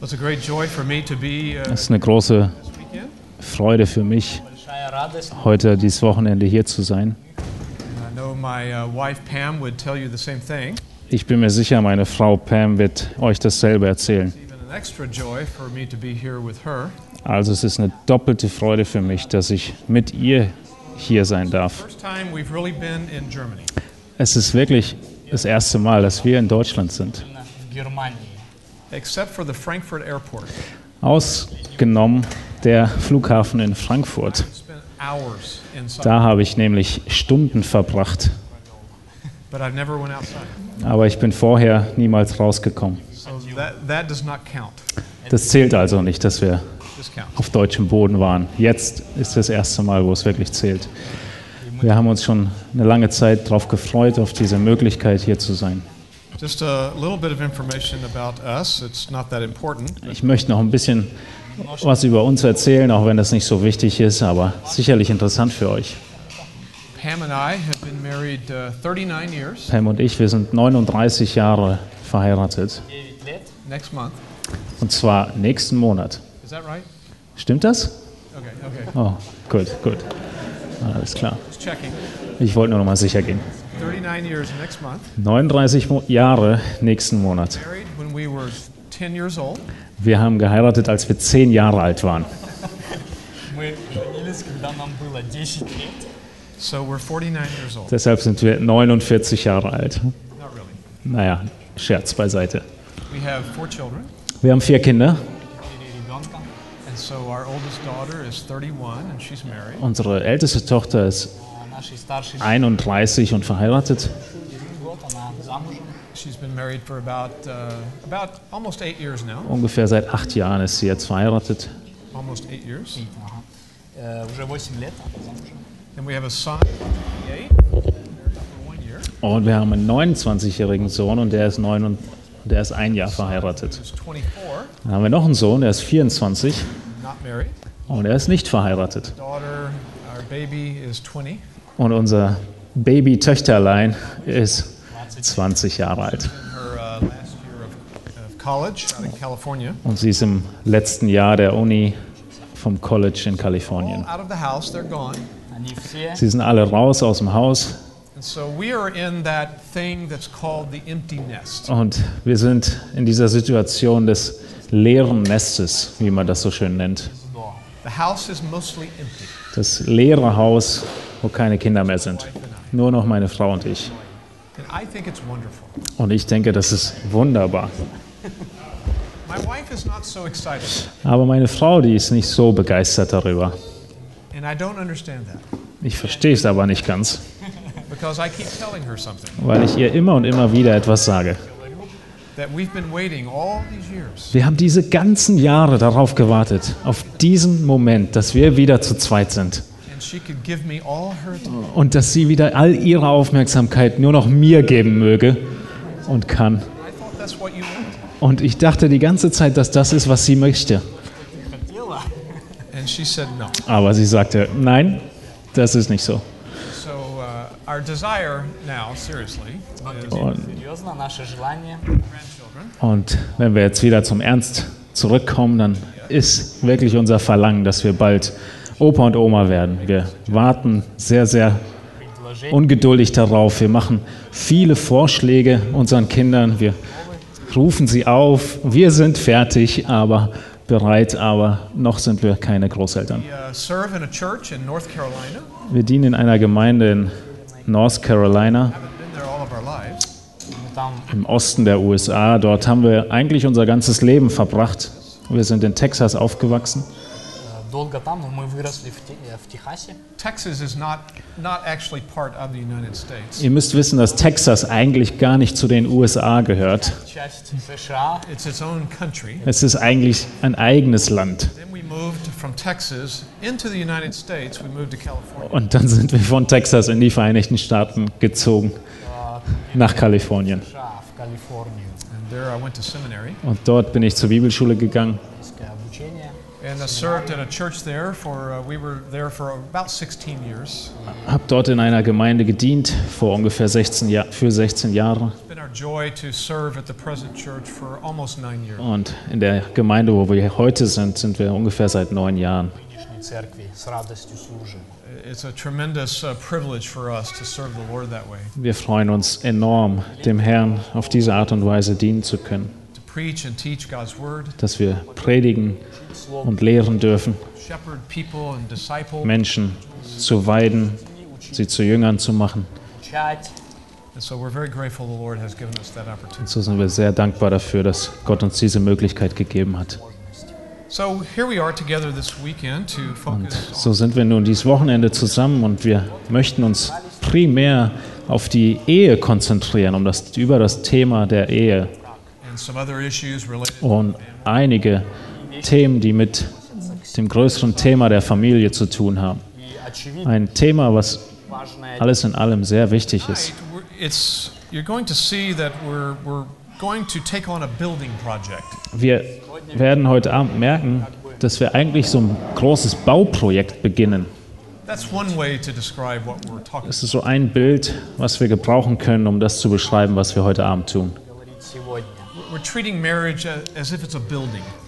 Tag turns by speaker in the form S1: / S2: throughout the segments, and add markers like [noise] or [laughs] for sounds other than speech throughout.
S1: Es ist eine große Freude für mich, heute dieses Wochenende hier zu sein. Ich bin mir sicher, meine Frau Pam wird euch dasselbe erzählen. Also es ist eine doppelte Freude für mich, dass ich mit ihr hier sein darf. Es ist wirklich das erste Mal, dass wir in Deutschland sind. Ausgenommen der Flughafen in Frankfurt. Da habe ich nämlich Stunden verbracht. Aber ich bin vorher niemals rausgekommen. Das zählt also nicht, dass wir auf deutschem Boden waren. Jetzt ist das erste Mal, wo es wirklich zählt. Wir haben uns schon eine lange Zeit darauf gefreut, auf diese Möglichkeit hier zu sein. Ich möchte noch ein bisschen was über uns erzählen, auch wenn das nicht so wichtig ist, aber sicherlich interessant für euch.
S2: Pam
S1: und ich, wir sind 39 Jahre verheiratet. Und zwar nächsten Monat. Stimmt das? Oh, gut, gut. Alles klar. Ich wollte nur noch mal sicher gehen.
S2: 39
S1: Jahre nächsten Monat. Wir haben geheiratet, als wir zehn Jahre alt waren. [laughs] Deshalb sind wir 49 Jahre alt. Naja, Scherz beiseite. Wir haben vier Kinder. Unsere älteste Tochter ist 31 und verheiratet. Ungefähr seit acht Jahren ist sie jetzt verheiratet. Und wir haben einen 29-jährigen Sohn und der ist, neun und, der ist ein Jahr verheiratet. Dann haben wir noch einen Sohn, der ist 24 und er ist nicht verheiratet und unser Baby-Töchterlein ist 20 Jahre alt. Und sie ist im letzten Jahr der Uni vom College in Kalifornien. Sie sind alle raus aus dem Haus. Und wir sind in dieser Situation des leeren Nestes, wie man das so schön nennt. Das leere Haus ist wo keine Kinder mehr sind. Nur noch meine Frau und ich. Und ich denke, das ist wunderbar. Aber meine Frau, die ist nicht so begeistert darüber. Ich verstehe es aber nicht ganz, weil ich ihr immer und immer wieder etwas sage. Wir haben diese ganzen Jahre darauf gewartet, auf diesen Moment, dass wir wieder zu zweit sind und dass sie wieder all ihre Aufmerksamkeit nur noch mir geben möge und kann. Und ich dachte die ganze Zeit, dass das ist, was sie möchte. Aber sie sagte, nein, das ist nicht so. Und, und wenn wir jetzt wieder zum Ernst zurückkommen, dann ist wirklich unser Verlangen, dass wir bald Opa und Oma werden. Wir warten sehr, sehr ungeduldig darauf. Wir machen viele Vorschläge unseren Kindern. Wir rufen sie auf. Wir sind fertig, aber bereit, aber noch sind wir keine Großeltern. Wir dienen in einer Gemeinde in North Carolina, im Osten der USA. Dort haben wir eigentlich unser ganzes Leben verbracht. Wir sind in Texas aufgewachsen
S3: э, долго там, но мы выросли в, Те- э, в Техасе.
S2: Texas is not not actually part of the United States.
S1: Ihr müsst wissen, dass Texas eigentlich gar nicht zu den USA gehört.
S3: Часть США.
S2: It's its own country.
S1: Es ist eigentlich ein eigenes Land.
S2: Then we moved from Texas into the United States. We moved to California.
S1: Und dann sind wir von Texas in die Vereinigten Staaten gezogen,
S3: э,
S1: nach Kalifornien.
S3: США, в Калифорнию.
S2: And there I went to seminary.
S1: Und dort bin ich zur Bibelschule gegangen. Habe dort in einer Gemeinde gedient vor ungefähr 16 Jahr, für 16 Jahre. Und in der Gemeinde, wo wir heute sind, sind wir ungefähr seit neun Jahren. Wir freuen uns enorm, dem Herrn auf diese Art und Weise dienen zu können dass wir predigen und lehren dürfen, Menschen zu weiden, sie zu Jüngern zu machen. Und so sind wir sehr dankbar dafür, dass Gott uns diese Möglichkeit gegeben hat. Und so sind wir nun dieses Wochenende zusammen und wir möchten uns primär auf die Ehe konzentrieren, um das, über das Thema der Ehe und einige Themen, die mit dem größeren Thema der Familie zu tun haben. Ein Thema, was alles in allem sehr wichtig ist. Wir werden heute Abend merken, dass wir eigentlich so ein großes Bauprojekt beginnen. Das ist so ein Bild, was wir gebrauchen können, um das zu beschreiben, was wir heute Abend tun.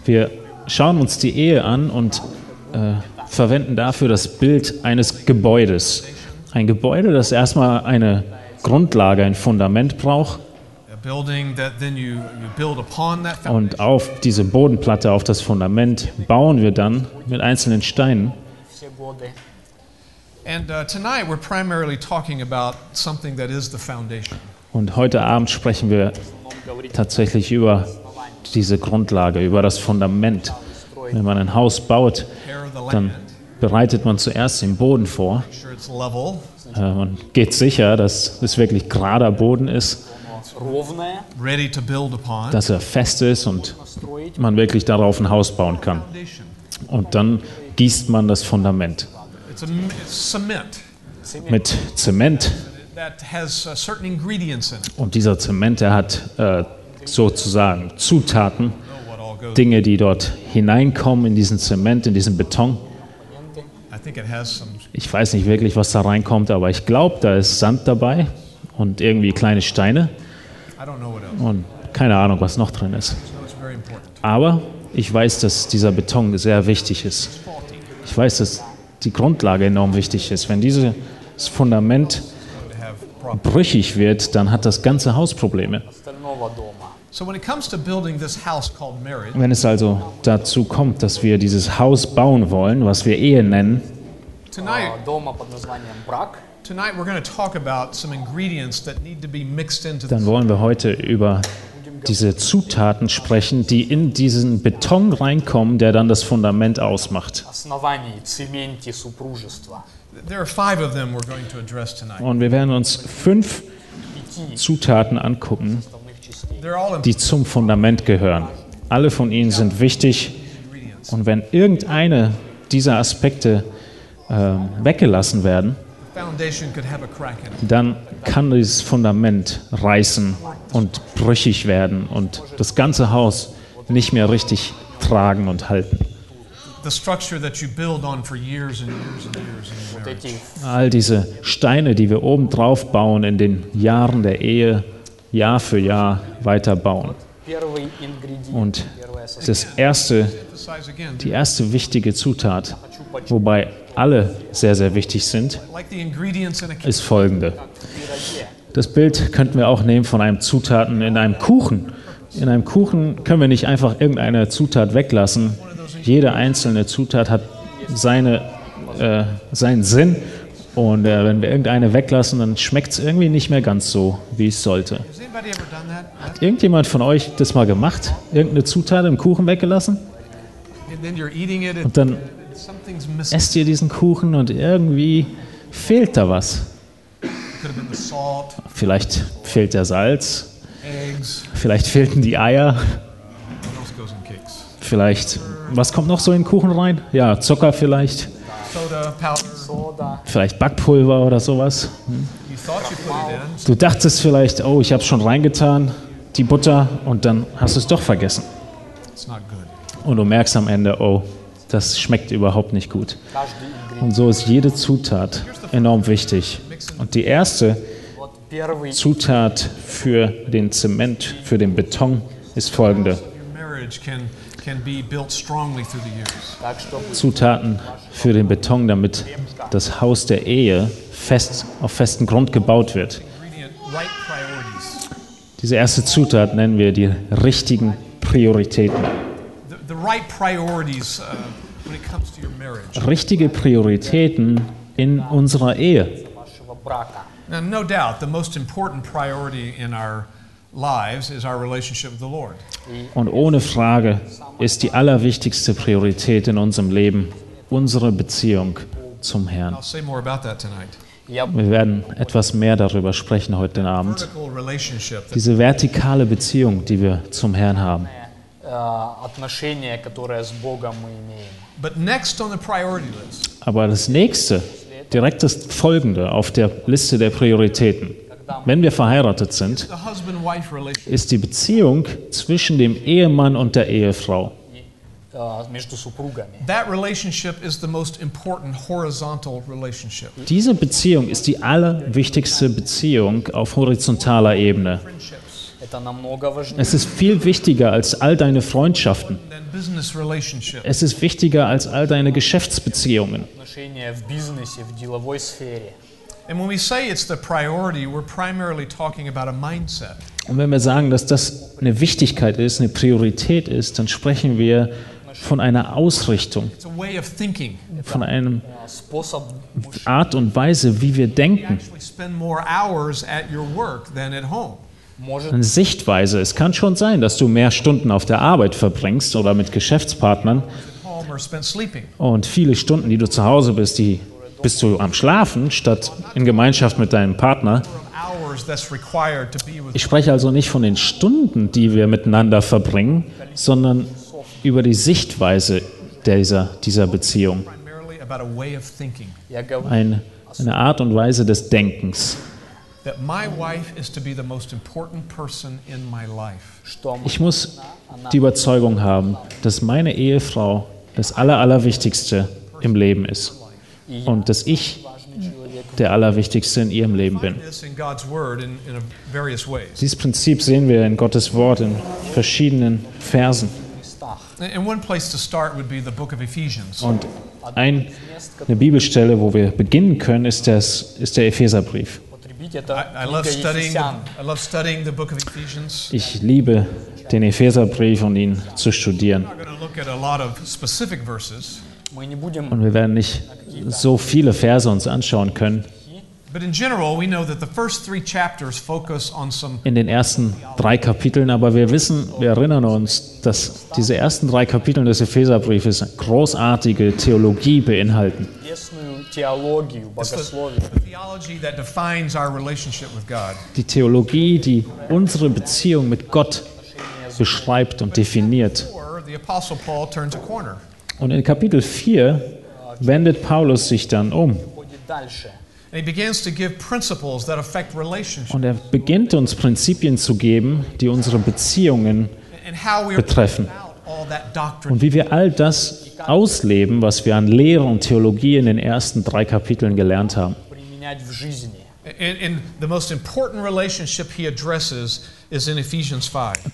S1: Wir schauen uns die Ehe an und äh, verwenden dafür das Bild eines Gebäudes. Ein Gebäude, das erstmal eine Grundlage, ein Fundament braucht. Und auf diese Bodenplatte, auf das Fundament bauen wir dann mit einzelnen Steinen.
S2: And uh, tonight we're primarily talking about something that is the foundation.
S1: Und heute Abend sprechen wir tatsächlich über diese Grundlage, über das Fundament. Wenn man ein Haus baut, dann bereitet man zuerst den Boden vor. Äh, man geht sicher, dass es wirklich gerader Boden ist, dass er fest ist und man wirklich darauf ein Haus bauen kann. Und dann gießt man das Fundament. Mit Zement
S2: that has uh, certain ingredients in it.
S1: Und dieser Zement, der hat äh, sozusagen Zutaten. Dinge, die dort hineinkommen in diesen Zement, in diesen Beton. Ich weiß nicht wirklich, was da reinkommt, aber ich glaube, da ist Sand dabei und irgendwie kleine Steine und keine Ahnung, was noch drin ist. Aber ich weiß, dass dieser Beton sehr wichtig ist. Ich weiß, dass die Grundlage enorm wichtig ist. Wenn dieses Fundament brüchig wird, dann hat das ganze Haus Probleme. Wenn es also dazu kommt, dass wir dieses Haus bauen wollen, was wir Ehe nennen, dann wollen wir heute über diese Zutaten sprechen, die in diesen Beton reinkommen, der dann das Fundament ausmacht. Und wir werden uns fünf Zutaten angucken, die zum Fundament gehören. Alle von ihnen sind wichtig. Und wenn irgendeine dieser Aspekte äh, weggelassen werden, dann kann dieses Fundament reißen und brüchig werden und das ganze Haus nicht mehr richtig tragen und halten. All diese Steine, die wir oben drauf bauen in den Jahren der Ehe, Jahr für Jahr weiter bauen. Und das erste, die erste wichtige Zutat, wobei alle sehr, sehr wichtig sind, ist folgende. Das Bild könnten wir auch nehmen von einem Zutaten in einem Kuchen. In einem Kuchen können wir nicht einfach irgendeine Zutat weglassen, jede einzelne Zutat hat seine, äh, seinen Sinn. Und äh, wenn wir irgendeine weglassen, dann schmeckt es irgendwie nicht mehr ganz so, wie es sollte. Hat irgendjemand von euch das mal gemacht? Irgendeine Zutat im Kuchen weggelassen? Und dann esst ihr diesen Kuchen und irgendwie fehlt da was. Vielleicht fehlt der Salz, vielleicht fehlten die Eier,
S2: cakes?
S1: vielleicht, was kommt noch so in den Kuchen rein? Ja, Zucker vielleicht. Vielleicht Backpulver oder sowas. Du dachtest vielleicht, oh, ich habe es schon reingetan, die Butter, und dann hast du es doch vergessen. Und du merkst am Ende, oh, das schmeckt überhaupt nicht gut. Und so ist jede Zutat enorm wichtig. Und die erste Zutat für den Zement, für den Beton ist folgende. Zutaten für den Beton, damit das Haus der Ehe fest auf festen Grund gebaut wird. Diese erste Zutat nennen wir die richtigen Prioritäten. Richtige Prioritäten in unserer Ehe.
S2: No doubt, the most important priority in our
S1: und ohne Frage ist die allerwichtigste Priorität in unserem Leben unsere Beziehung zum Herrn. Wir werden etwas mehr darüber sprechen heute Abend. Diese vertikale Beziehung, die wir zum Herrn haben. Aber das nächste, direkt das folgende auf der Liste der Prioritäten. Wenn wir verheiratet sind, ist die Beziehung zwischen dem Ehemann und der Ehefrau. Diese Beziehung ist die allerwichtigste Beziehung auf horizontaler Ebene. Es ist viel wichtiger als all deine Freundschaften. Es ist wichtiger als all deine Geschäftsbeziehungen.
S2: And when we say it's the priority, we're primarily talking about a mindset.
S1: Und wenn wir sagen, dass das eine Wichtigkeit ist, eine Priorität ist, dann sprechen wir von einer Ausrichtung, von einer Art und Weise, wie wir denken. Eine Sichtweise. Es kann schon sein, dass du mehr Stunden auf der Arbeit verbringst oder mit Geschäftspartnern und viele Stunden, die du zu Hause bist, die bist du am Schlafen statt in Gemeinschaft mit deinem Partner. Ich spreche also nicht von den Stunden, die wir miteinander verbringen, sondern über die Sichtweise dieser, dieser Beziehung.
S3: Ein,
S1: eine Art und Weise des Denkens. Ich muss die Überzeugung haben, dass meine Ehefrau das Allerwichtigste im Leben ist und dass ich der Allerwichtigste in ihrem Leben bin. Dieses Prinzip sehen wir in Gottes Wort in verschiedenen Versen. Und ein, eine Bibelstelle, wo wir beginnen können, ist, das, ist der Epheserbrief. Ich liebe den Epheserbrief und ihn zu studieren. Und wir werden nicht so viele Verse uns anschauen können.
S2: In
S1: den ersten drei Kapiteln, aber wir wissen, wir erinnern uns, dass diese ersten drei Kapitel des Epheserbriefes großartige Theologie beinhalten. Die Theologie, die unsere Beziehung mit Gott beschreibt und definiert. Und in Kapitel 4 wendet Paulus sich dann um. Und er beginnt uns Prinzipien zu geben, die unsere Beziehungen betreffen. Und wie wir all das ausleben, was wir an Lehre und Theologie in den ersten drei Kapiteln gelernt haben.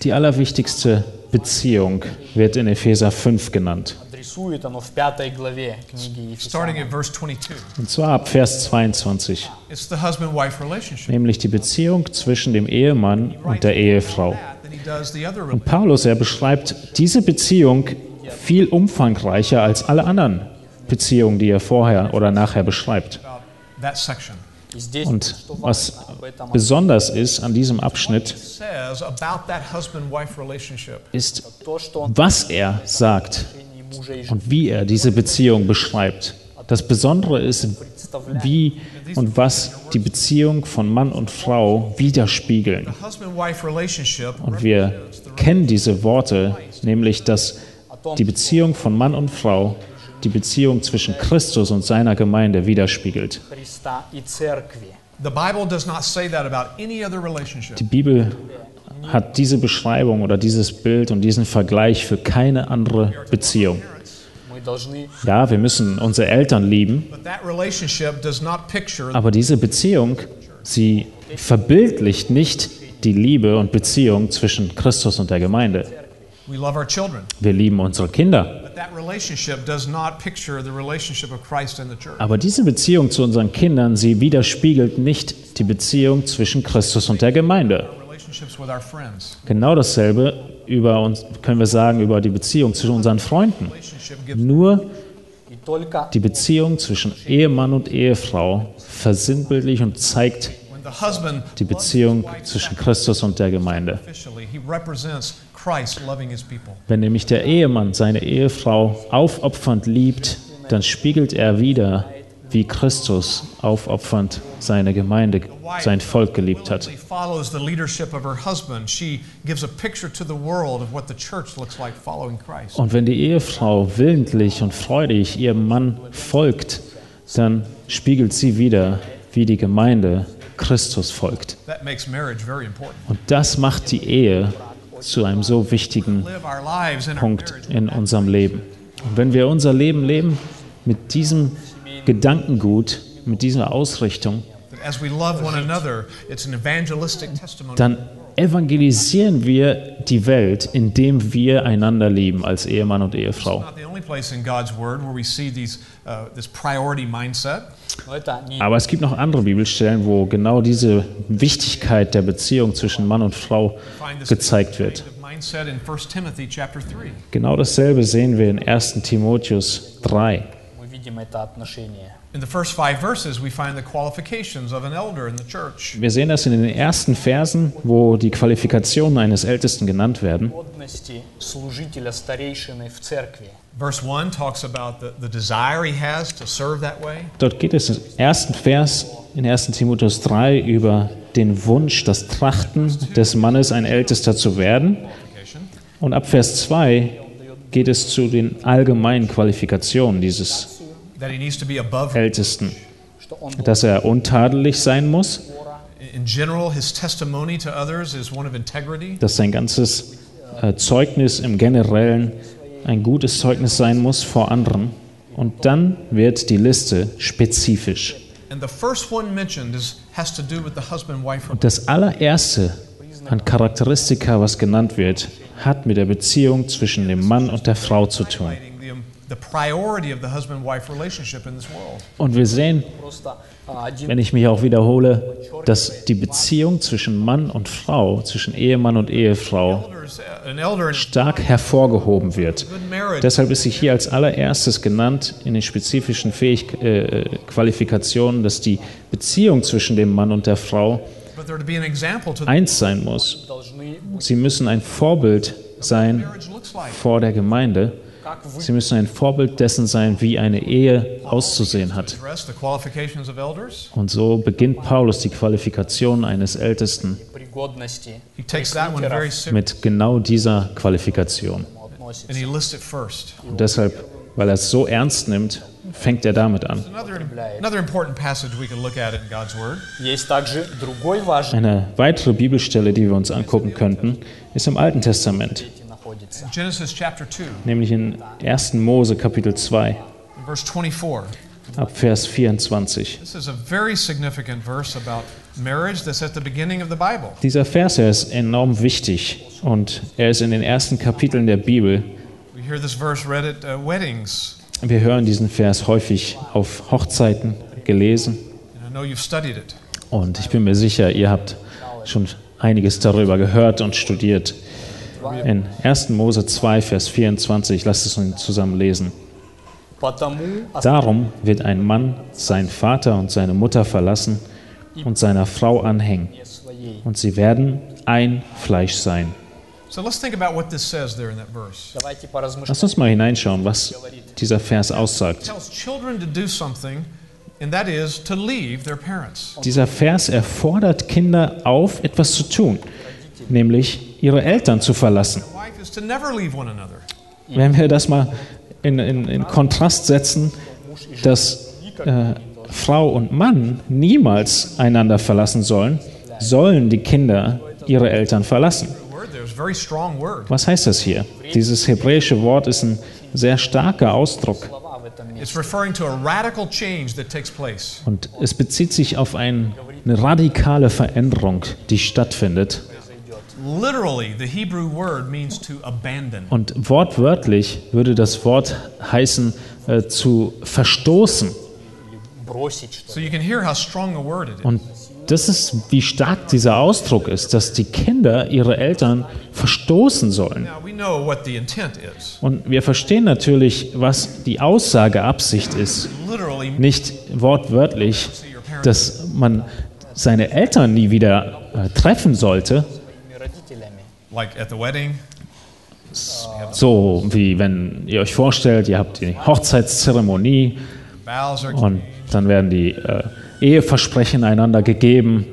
S1: Die allerwichtigste Beziehung wird in Epheser 5 genannt
S3: Адресует оно в пятой главе книги
S2: starting
S3: Ефесяна.
S2: at verse 22.
S1: Und zwar ab Vers 22,
S2: It's the husband wife relationship.
S1: nämlich die Beziehung zwischen dem Ehemann und der Ehefrau.
S2: That, than he does the other
S1: Und Paulus, er beschreibt diese Beziehung viel umfangreicher als alle anderen Beziehungen, die er vorher oder nachher beschreibt.
S2: about that section.
S3: И здесь
S1: Und
S3: что
S1: was
S3: важно об этом
S1: besonders ist an diesem Abschnitt,
S2: Says about that husband wife relationship.
S1: ist,
S3: то, что он
S1: was er sagt und wie er diese Beziehung beschreibt. Das Besondere ist, wie und was die Beziehung von Mann und Frau widerspiegeln. Und wir kennen diese Worte, nämlich dass die Beziehung von Mann und Frau die Beziehung zwischen Christus und seiner Gemeinde widerspiegelt. Die Bibel hat diese Beschreibung oder dieses Bild und diesen Vergleich für keine andere Beziehung. Ja, wir müssen unsere Eltern lieben, aber diese Beziehung, sie verbildlicht nicht die Liebe und Beziehung zwischen Christus und der Gemeinde. Wir lieben unsere Kinder. Aber diese Beziehung zu unseren Kindern, sie widerspiegelt nicht die Beziehung zwischen Christus und der Gemeinde. Genau dasselbe über uns können wir sagen über die Beziehung zwischen unseren Freunden. Nur die Beziehung zwischen Ehemann und Ehefrau versinnbildlich und zeigt die Beziehung zwischen Christus und der Gemeinde. Wenn nämlich der Ehemann seine Ehefrau aufopfernd liebt, dann spiegelt er wieder wie Christus aufopfernd seine Gemeinde, sein Volk geliebt hat. Und wenn die Ehefrau willentlich und freudig ihrem Mann folgt, dann spiegelt sie wieder, wie die Gemeinde Christus folgt. Und das macht die Ehe zu einem so wichtigen Punkt in unserem Leben. Und wenn wir unser Leben leben mit diesem Gedankengut, mit dieser Ausrichtung, dann evangelisieren wir die Welt, indem wir einander lieben als Ehemann und Ehefrau. Aber es gibt noch andere Bibelstellen, wo genau diese Wichtigkeit der Beziehung zwischen Mann und Frau gezeigt wird. Genau dasselbe sehen wir in 1 Timotheus 3
S3: мы видим это отношение.
S2: In the first five verses, we find the qualifications of an elder in the church.
S1: Wir sehen das in den ersten Versen, wo die Qualifikationen eines Ältesten genannt werden.
S3: Годности служителя старейшины в церкви.
S2: Verse 1 talks about the, the desire he has to serve that way.
S1: Dort geht es im ersten Vers in 1. Timotheus 3 über den Wunsch, das Trachten des Mannes, ein Ältester zu werden.
S2: Qualification.
S1: Und ab Vers 2 geht es zu den allgemeinen Qualifikationen dieses Ältesten, dass er untadelig sein muss. Dass sein ganzes äh, Zeugnis im Generellen ein gutes Zeugnis sein muss vor anderen. Und dann wird die Liste spezifisch. Und das allererste an Charakteristika, was genannt wird, hat mit der Beziehung zwischen dem Mann und der Frau zu tun. Und wir sehen, wenn ich mich auch wiederhole, dass die Beziehung zwischen Mann und Frau, zwischen Ehemann und Ehefrau stark hervorgehoben wird. Deshalb ist sie hier als allererstes genannt in den spezifischen Fähig äh, äh, Qualifikationen, dass die Beziehung zwischen dem Mann und der Frau eins sein muss. Sie müssen ein Vorbild sein vor der Gemeinde. Sie müssen ein Vorbild dessen sein, wie eine Ehe auszusehen hat. Und so beginnt Paulus die Qualifikation eines Ältesten mit genau dieser Qualifikation. Und deshalb, weil er es so ernst nimmt, fängt er damit an. Eine weitere Bibelstelle, die wir uns angucken könnten, ist im Alten Testament.
S2: Genesis chapter 2,
S1: nämlich in 1. Mose Kapitel 2
S2: verse 24.
S1: ab Vers 24.
S2: This is a very significant verse about marriage that's at the beginning of the Bible.
S1: Dieser Vers er ist enorm wichtig und er ist in den ersten Kapiteln der Bibel.
S2: We hear this verse read at uh, weddings,
S1: Wir hören diesen Vers häufig auf Hochzeiten gelesen
S2: and I know you've studied it.
S1: und ich bin mir sicher, ihr habt schon einiges darüber gehört und studiert. In 1. Mose 2, Vers 24, lasst es uns zusammen lesen. Darum wird ein Mann seinen Vater und seine Mutter verlassen und seiner Frau anhängen, und sie werden ein Fleisch sein. Lass uns mal hineinschauen, was dieser Vers aussagt. Dieser Vers erfordert Kinder auf, etwas zu tun nämlich ihre Eltern zu verlassen. Wenn wir das mal in, in, in Kontrast setzen, dass äh, Frau und Mann niemals einander verlassen sollen, sollen die Kinder ihre Eltern verlassen.
S2: Was
S1: heißt das hier? Dieses hebräische Wort ist ein sehr starker Ausdruck. Und es bezieht sich auf eine radikale Veränderung, die stattfindet. Und wortwörtlich würde das Wort heißen äh, zu verstoßen. Und das ist, wie stark dieser Ausdruck ist, dass die Kinder ihre Eltern verstoßen sollen. Und wir verstehen natürlich, was die Aussageabsicht ist. Nicht wortwörtlich, dass man seine Eltern nie wieder äh, treffen sollte,
S2: like at the wedding,
S1: so wie wenn ihr euch vorstellt, ihr habt die Hochzeitszeremonie
S2: vows are
S1: und dann werden die äh, Eheversprechen einander gegeben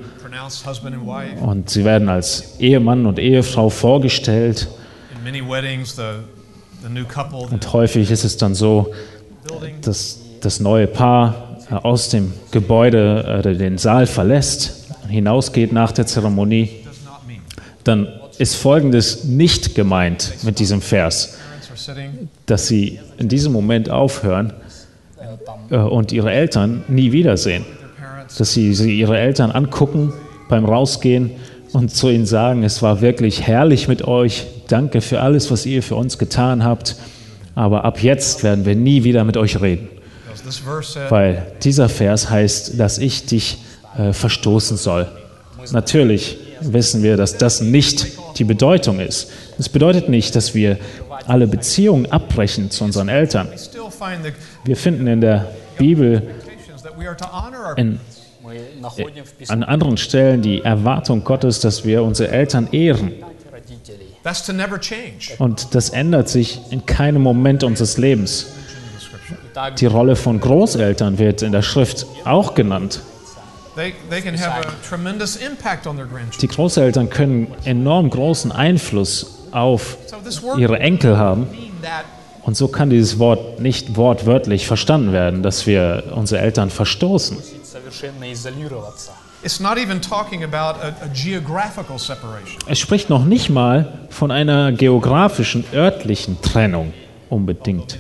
S2: pronounced husband and wife.
S1: und sie werden als Ehemann und Ehefrau vorgestellt.
S2: In many weddings, the, the new couple the
S1: Und häufig ist es dann so, dass das neue Paar äh, aus dem Gebäude äh, den Saal verlässt, hinausgeht nach der Zeremonie, dann ist Folgendes nicht gemeint mit diesem Vers, dass sie in diesem Moment aufhören äh, und ihre Eltern nie wiedersehen, dass sie, sie ihre Eltern angucken beim Rausgehen und zu ihnen sagen, es war wirklich herrlich mit euch, danke für alles, was ihr für uns getan habt, aber ab jetzt werden wir nie wieder mit euch reden. Weil dieser Vers heißt, dass ich dich äh, verstoßen soll. Natürlich wissen wir, dass das nicht die Bedeutung ist. Es bedeutet nicht, dass wir alle Beziehungen abbrechen zu unseren Eltern. Wir finden in der Bibel in,
S3: äh,
S1: an anderen Stellen die Erwartung Gottes, dass wir unsere Eltern ehren. Und das ändert sich in keinem Moment unseres Lebens. Die Rolle von Großeltern wird in der Schrift auch genannt. Die Großeltern können enorm großen Einfluss auf ihre Enkel haben. Und so kann dieses Wort nicht wortwörtlich verstanden werden, dass wir unsere Eltern verstoßen. Es spricht noch nicht mal von einer geografischen, örtlichen Trennung unbedingt.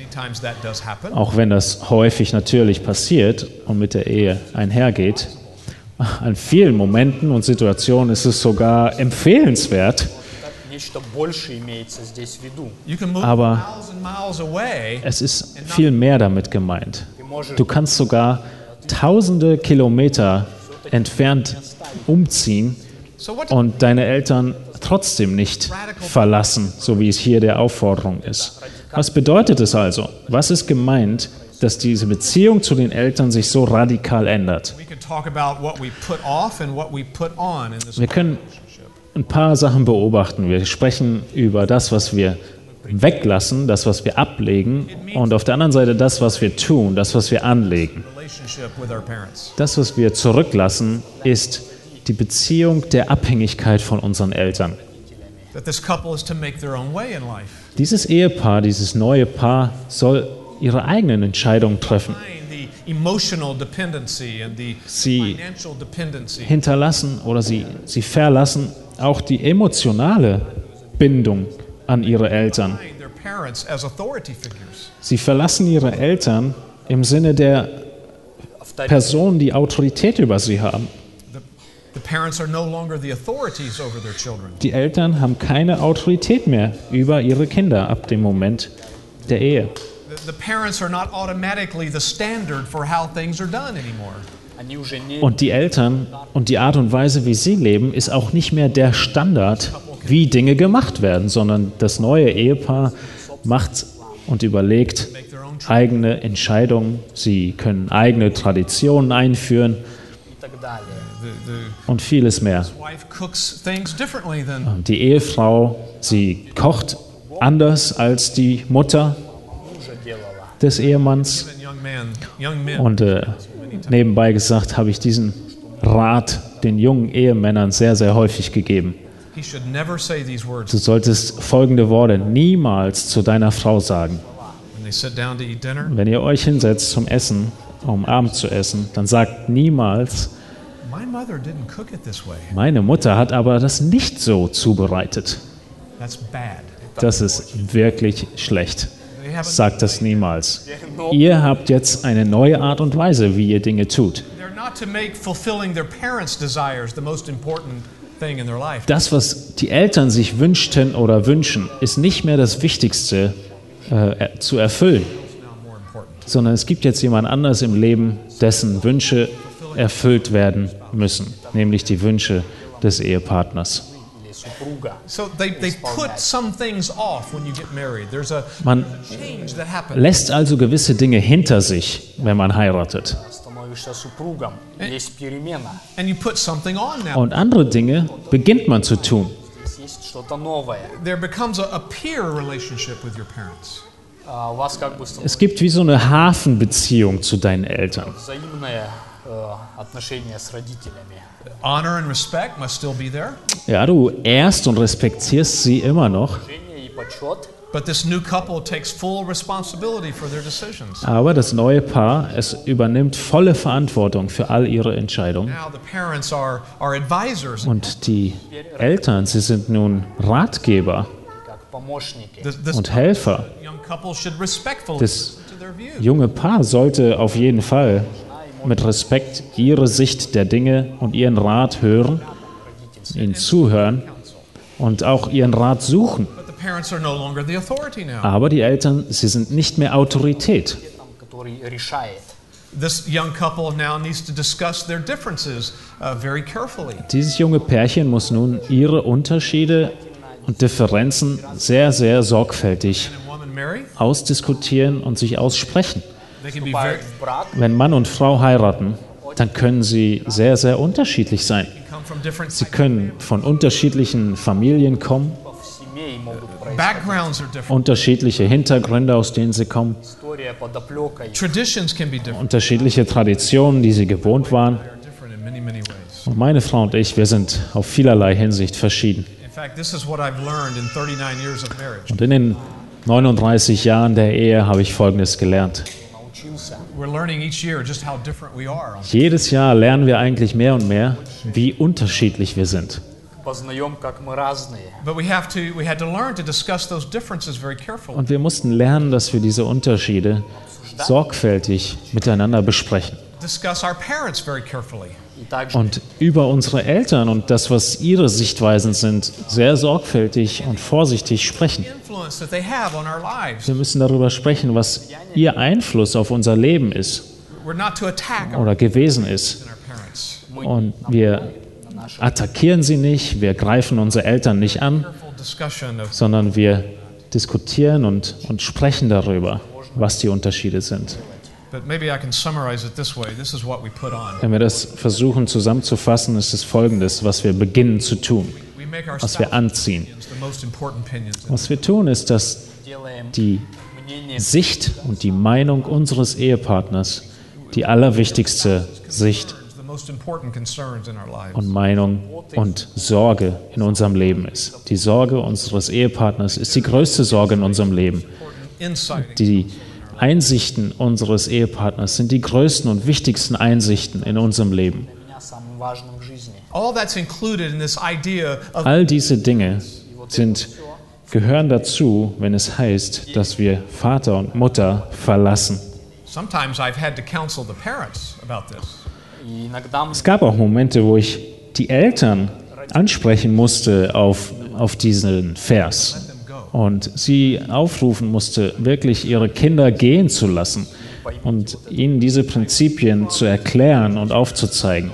S1: Auch wenn das häufig natürlich passiert und mit der Ehe einhergeht. An vielen Momenten und Situationen ist es sogar empfehlenswert. Aber es ist viel mehr damit gemeint. Du kannst sogar tausende Kilometer entfernt umziehen und deine Eltern trotzdem nicht verlassen, so wie es hier der Aufforderung ist. Was bedeutet es also? Was ist gemeint, dass diese Beziehung zu den Eltern sich so radikal ändert? Wir können ein paar Sachen beobachten. Wir sprechen über das, was wir weglassen, das, was wir ablegen und auf der anderen Seite das, was wir tun, das, was wir anlegen. Das, was wir zurücklassen, ist die Beziehung der Abhängigkeit von unseren Eltern. Dieses Ehepaar, dieses neue Paar soll ihre eigenen Entscheidungen treffen, sie hinterlassen oder sie, sie verlassen auch die emotionale Bindung an ihre Eltern. Sie verlassen ihre Eltern im Sinne der Personen, die Autorität über sie haben. Die Eltern haben keine Autorität mehr über ihre Kinder ab dem Moment der Ehe
S2: the parents are not automatically the standard for how things are done anymore.
S1: Und die Eltern und die Art und Weise, wie sie leben, ist auch nicht mehr der Standard, wie Dinge gemacht werden, sondern das neue Ehepaar macht und überlegt eigene Entscheidungen. Sie können eigene Traditionen einführen und vieles mehr. Die Ehefrau, sie kocht anders als die Mutter des Ehemanns. Und äh, nebenbei gesagt habe ich diesen Rat den jungen Ehemännern sehr, sehr häufig gegeben. Du solltest folgende Worte niemals zu deiner Frau sagen. Wenn ihr euch hinsetzt zum Essen, um Abend zu essen, dann sagt niemals, meine Mutter hat aber das nicht so zubereitet. Das ist wirklich schlecht. Sagt das niemals. Ihr habt jetzt eine neue Art und Weise, wie ihr Dinge tut. Das, was die Eltern sich wünschten oder wünschen, ist nicht mehr das Wichtigste äh, zu erfüllen, sondern es gibt jetzt jemand anders im Leben, dessen Wünsche erfüllt werden müssen, nämlich die Wünsche des Ehepartners. Man lässt also gewisse Dinge hinter sich, wenn man heiratet. Und andere Dinge beginnt man zu tun. Es gibt wie so eine Hafenbeziehung zu deinen Eltern.
S3: взаимное э, отношение с родителями.
S2: Honor and respect must still be there.
S1: Ja, du ehrst und respektierst sie immer noch,
S3: Уважение и почет.
S2: But this new couple takes full responsibility for their decisions.
S1: aber das neue Paar, es übernimmt volle Verantwortung für all ihre Entscheidungen.
S2: Now the parents are, are advisors.
S1: Und die Eltern, sie sind nun Ratgeber
S3: как помощники.
S2: This, this
S1: und Helfer.
S2: young couple should respectfully
S1: Das
S2: listen to their views.
S1: junge Paar sollte auf jeden Fall mit Respekt ihre Sicht der Dinge und ihren Rat hören, ihnen zuhören und auch ihren Rat suchen. Aber die Eltern, sie sind nicht mehr Autorität. Dieses junge Pärchen muss nun ihre Unterschiede und Differenzen sehr, sehr sorgfältig ausdiskutieren und sich aussprechen. Wenn Mann und Frau heiraten, dann können sie sehr, sehr unterschiedlich sein. Sie können von unterschiedlichen Familien kommen, unterschiedliche Hintergründe, aus denen sie kommen, unterschiedliche Traditionen, die sie gewohnt waren. Und meine Frau und ich, wir sind auf vielerlei Hinsicht verschieden. Und in den 39 Jahren der Ehe habe ich Folgendes gelernt. Jedes Jahr lernen wir eigentlich mehr und mehr, wie unterschiedlich wir sind. Und wir mussten lernen, dass wir diese Unterschiede sorgfältig miteinander besprechen und über unsere Eltern und das, was ihre Sichtweisen sind, sehr sorgfältig und vorsichtig sprechen. Wir müssen darüber sprechen, was ihr Einfluss auf unser Leben ist oder gewesen ist. Und wir attackieren sie nicht, wir greifen unsere Eltern nicht an, sondern wir diskutieren und, und sprechen darüber, was die Unterschiede sind. Wenn wir das versuchen zusammenzufassen, ist es folgendes, was wir beginnen zu tun, was wir anziehen. Was wir tun, ist, dass die Sicht und die Meinung unseres Ehepartners die allerwichtigste Sicht und Meinung und Sorge in unserem Leben ist. Die Sorge unseres Ehepartners ist die größte Sorge in unserem Leben. Die Einsichten unseres Ehepartners sind die größten und wichtigsten Einsichten in unserem Leben.
S2: All
S1: diese Dinge sind, gehören dazu, wenn es heißt, dass wir Vater und Mutter verlassen. Es gab auch Momente, wo ich die Eltern ansprechen musste auf, auf diesen Vers und sie aufrufen musste, wirklich ihre Kinder gehen zu lassen und ihnen diese Prinzipien zu erklären und aufzuzeigen.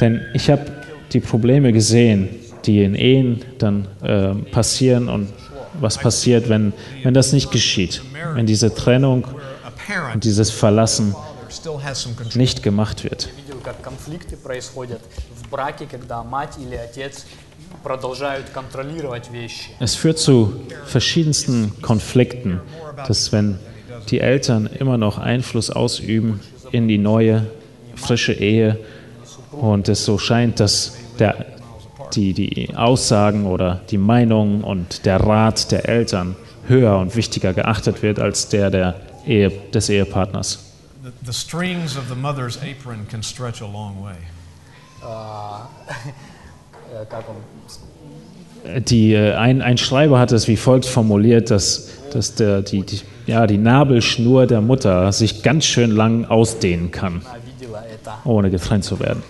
S1: Denn ich habe die Probleme gesehen, die in Ehen dann äh, passieren und was passiert, wenn, wenn das nicht geschieht, wenn diese Trennung und dieses Verlassen nicht gemacht wird. Es führt zu verschiedensten Konflikten, dass wenn die Eltern immer noch Einfluss ausüben in die neue, frische Ehe und es so scheint, dass der, die, die Aussagen oder die Meinungen und der Rat der Eltern höher und wichtiger geachtet wird als der, der Ehe, des Ehepartners.
S2: The strings of the mother's apron can stretch a long way.
S3: Uh, [laughs]
S1: Die, äh, ein, ein Schreiber hat es wie folgt formuliert, dass, dass der, die, die, ja, die Nabelschnur der Mutter sich ganz schön lang ausdehnen kann, ohne getrennt zu werden.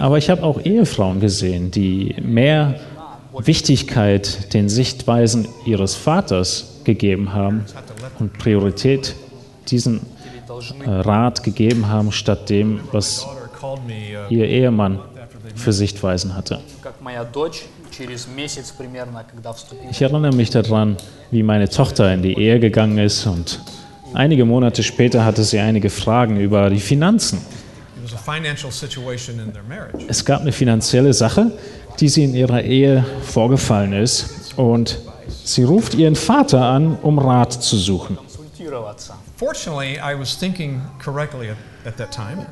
S1: Aber ich habe auch Ehefrauen gesehen, die mehr Wichtigkeit den Sichtweisen ihres Vaters gegeben haben und Priorität diesen äh, Rat gegeben haben, statt dem, was ihr Ehemann für Sichtweisen hatte. Ich erinnere mich daran, wie meine Tochter in die Ehe gegangen ist und einige Monate später hatte sie einige Fragen über die Finanzen. Es gab eine finanzielle Sache, die sie in ihrer Ehe vorgefallen ist und sie ruft ihren Vater an, um Rat zu suchen.
S3: Kristoforovaca.
S2: Fortunately, I was thinking correctly at, at that time.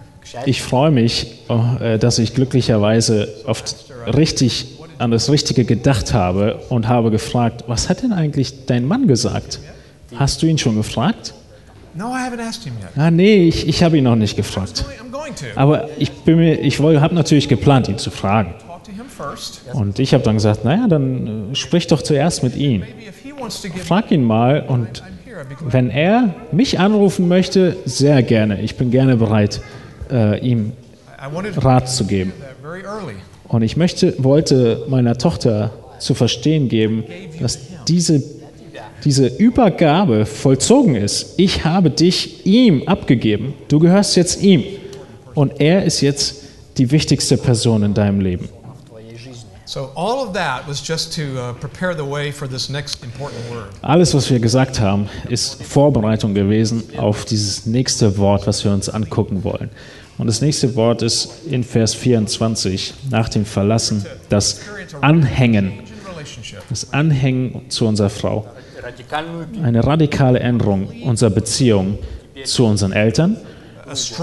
S1: Ich freue mich, äh, dass ich glücklicherweise oft richtig an das Richtige gedacht habe und habe gefragt, was hat denn eigentlich dein Mann gesagt? Hast du ihn schon gefragt? Ah, nee, ich, ich habe ihn noch nicht gefragt. Aber ich, ich habe natürlich geplant, ihn zu fragen. Und ich habe dann gesagt, naja, dann äh, sprich doch zuerst mit ihm. Frag ihn mal und wenn er mich anrufen möchte, sehr gerne. Ich bin gerne bereit, äh, ihm Rat zu geben. Und ich möchte, wollte meiner Tochter zu verstehen geben, dass diese, diese Übergabe vollzogen ist. Ich habe dich ihm abgegeben. Du gehörst jetzt ihm. Und er ist jetzt die wichtigste Person in deinem Leben.
S2: So all of that was just to uh, prepare the way for this next important word.
S1: Alles was wir gesagt haben, ist Vorbereitung gewesen auf dieses nächste Wort, was wir uns angucken wollen. Und das nächste Wort ist in Vers 24 nach dem Verlassen das Anhängen. Das Anhängen zu unserer Frau. Eine radikale Änderung unserer Beziehung zu unseren Eltern.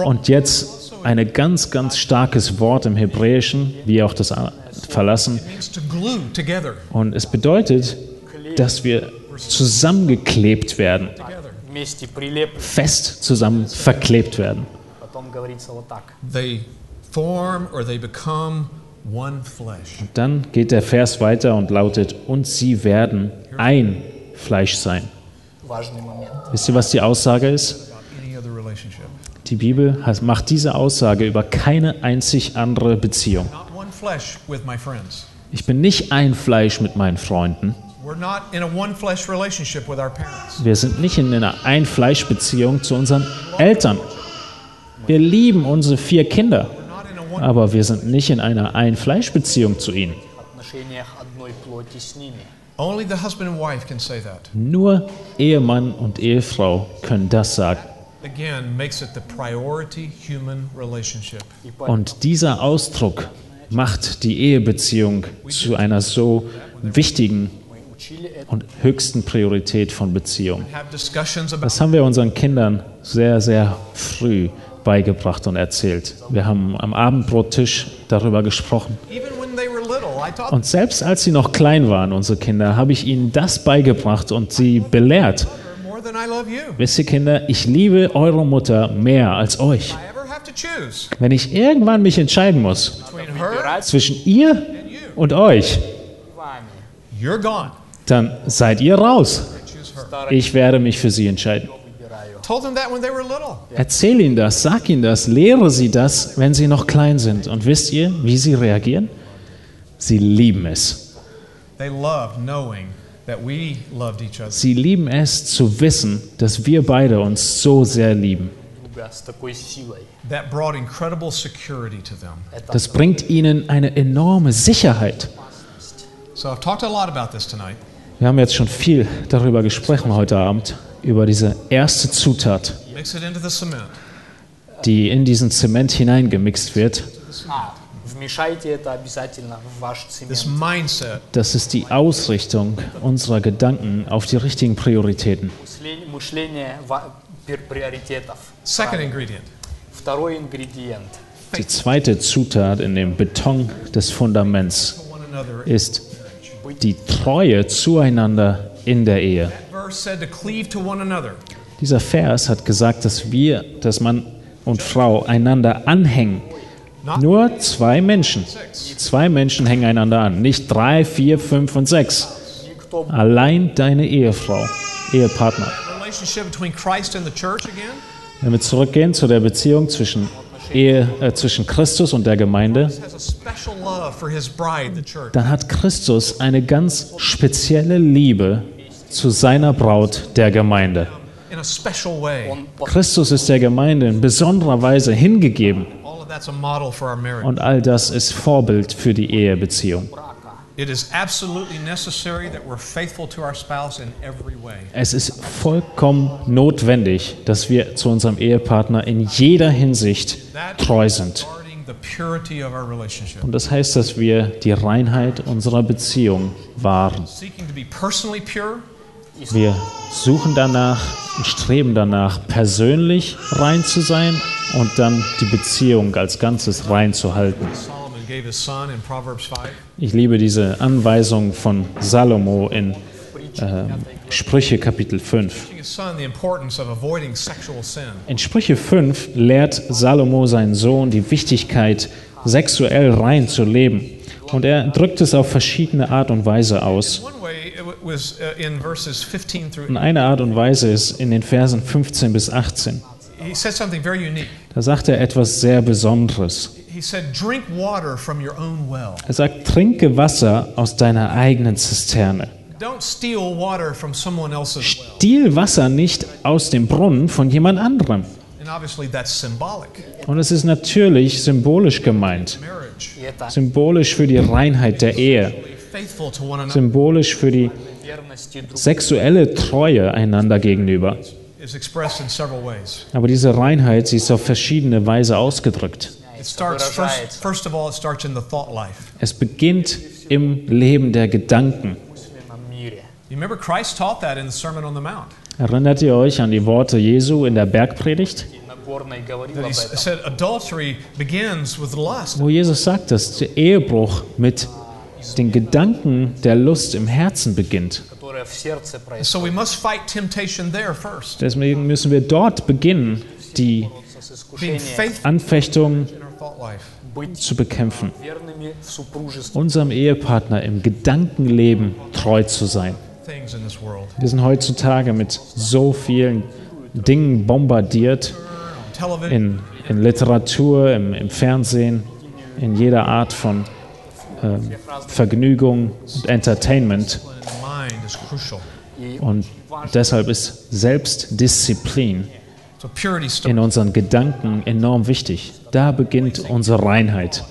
S1: Und jetzt ein ganz, ganz starkes Wort im Hebräischen, wie auch das verlassen. Und es bedeutet, dass wir zusammengeklebt werden, fest zusammen verklebt werden.
S2: Und
S1: dann geht der Vers weiter und lautet, und sie werden ein Fleisch sein. Wisst ihr, was die Aussage ist? Die Bibel macht diese Aussage über keine einzig andere Beziehung. Ich bin nicht ein Fleisch mit meinen Freunden. Wir sind nicht in einer Ein-Fleisch-Beziehung zu unseren Eltern. Wir lieben unsere vier Kinder, aber wir sind nicht in einer Ein-Fleisch-Beziehung zu ihnen. Nur Ehemann und Ehefrau können das sagen. Und dieser Ausdruck macht die Ehebeziehung zu einer so wichtigen und höchsten Priorität von Beziehung. Das haben wir unseren Kindern sehr, sehr früh beigebracht und erzählt. Wir haben am Abendbrottisch darüber gesprochen. Und selbst als sie noch klein waren, unsere Kinder, habe ich ihnen das beigebracht und sie belehrt. Wisst ihr Kinder, ich liebe eure Mutter mehr als euch. Wenn ich irgendwann mich entscheiden muss zwischen ihr und euch, dann seid ihr raus. Ich werde mich für sie entscheiden. Erzähl ihnen das, sag ihnen das, lehre sie das, wenn sie noch klein sind. Und wisst ihr, wie sie reagieren? Sie lieben es. Sie lieben es zu wissen, dass wir beide uns so sehr lieben. Das bringt ihnen eine enorme Sicherheit. Wir haben jetzt schon viel darüber gesprochen heute Abend, über diese erste Zutat, die in diesen Zement hineingemixt wird. Das ist die Ausrichtung unserer Gedanken auf die richtigen Prioritäten.
S3: Мышление, мышление ва- пер- приоритетов.
S2: Second ingredient.
S3: Второй ингредиент.
S1: Die zweite Zutat in dem Beton des Fundaments
S2: To one another.
S1: ist die Treue zueinander in der Ehe.
S2: That verse said to cleave to one another.
S1: Dieser Vers hat gesagt, dass wir, dass Mann und Frau einander anhängen
S2: Not
S1: Nur zwei Menschen. Zwei Menschen hängen einander an, nicht drei, vier, fünf und sechs.
S3: Никто
S1: Allein deine Ehefrau, Ehepartner. Wenn wir zurückgehen zu der Beziehung zwischen, Ehe, äh, zwischen Christus und der Gemeinde, dann hat Christus eine ganz spezielle Liebe zu seiner Braut der Gemeinde. Christus ist der Gemeinde in besonderer Weise hingegeben. Und all das ist Vorbild für die Ehebeziehung. Es ist vollkommen notwendig, dass wir zu unserem Ehepartner in jeder Hinsicht treu sind. Und das heißt, dass wir die Reinheit unserer Beziehung wahren. Wir suchen danach und streben danach, persönlich rein zu sein und dann die Beziehung als Ganzes reinzuhalten. zu halten.
S2: Solomon gave his son in Proverbs 5.
S1: Ich liebe diese Anweisung von Salomo in ähm, Sprüche Kapitel 5.
S2: Teaching his son the importance of avoiding sexual sin.
S1: In Sprüche 5 lehrt Salomo seinen Sohn die Wichtigkeit, sexuell rein zu leben. Und er drückt es auf verschiedene Art und Weise aus.
S2: Uh, in verses 15 through
S1: Und eine Art und Weise ist in den Versen 15 bis 18.
S2: he said something very unique.
S1: Da sagt er etwas sehr Besonderes. Er sagt, trinke Wasser aus deiner eigenen Zisterne. Stiehl Wasser nicht aus dem Brunnen von jemand anderem. Und es ist natürlich symbolisch gemeint. Symbolisch für die Reinheit der Ehe. Symbolisch für die sexuelle Treue einander gegenüber. Aber diese Reinheit, sie ist auf verschiedene Weise ausgedrückt. Es beginnt im Leben der Gedanken. Erinnert ihr euch an die Worte Jesu in der Bergpredigt? Wo Jesus sagt, dass der Ehebruch mit den Gedanken der Lust im Herzen beginnt.
S2: So we must fight temptation there first.
S1: Deswegen müssen wir dort beginnen, die
S3: Anfechtung
S1: zu bekämpfen, unserem Ehepartner im Gedankenleben treu zu sein. Wir sind heutzutage mit so vielen Dingen bombardiert, in, in Literatur, im, im, Fernsehen, in jeder Art von äh, Vergnügung, Entertainment. Und deshalb ist Selbstdisziplin
S2: wichtig
S1: in unseren Gedanken enorm wichtig. Da beginnt unsere Reinheit,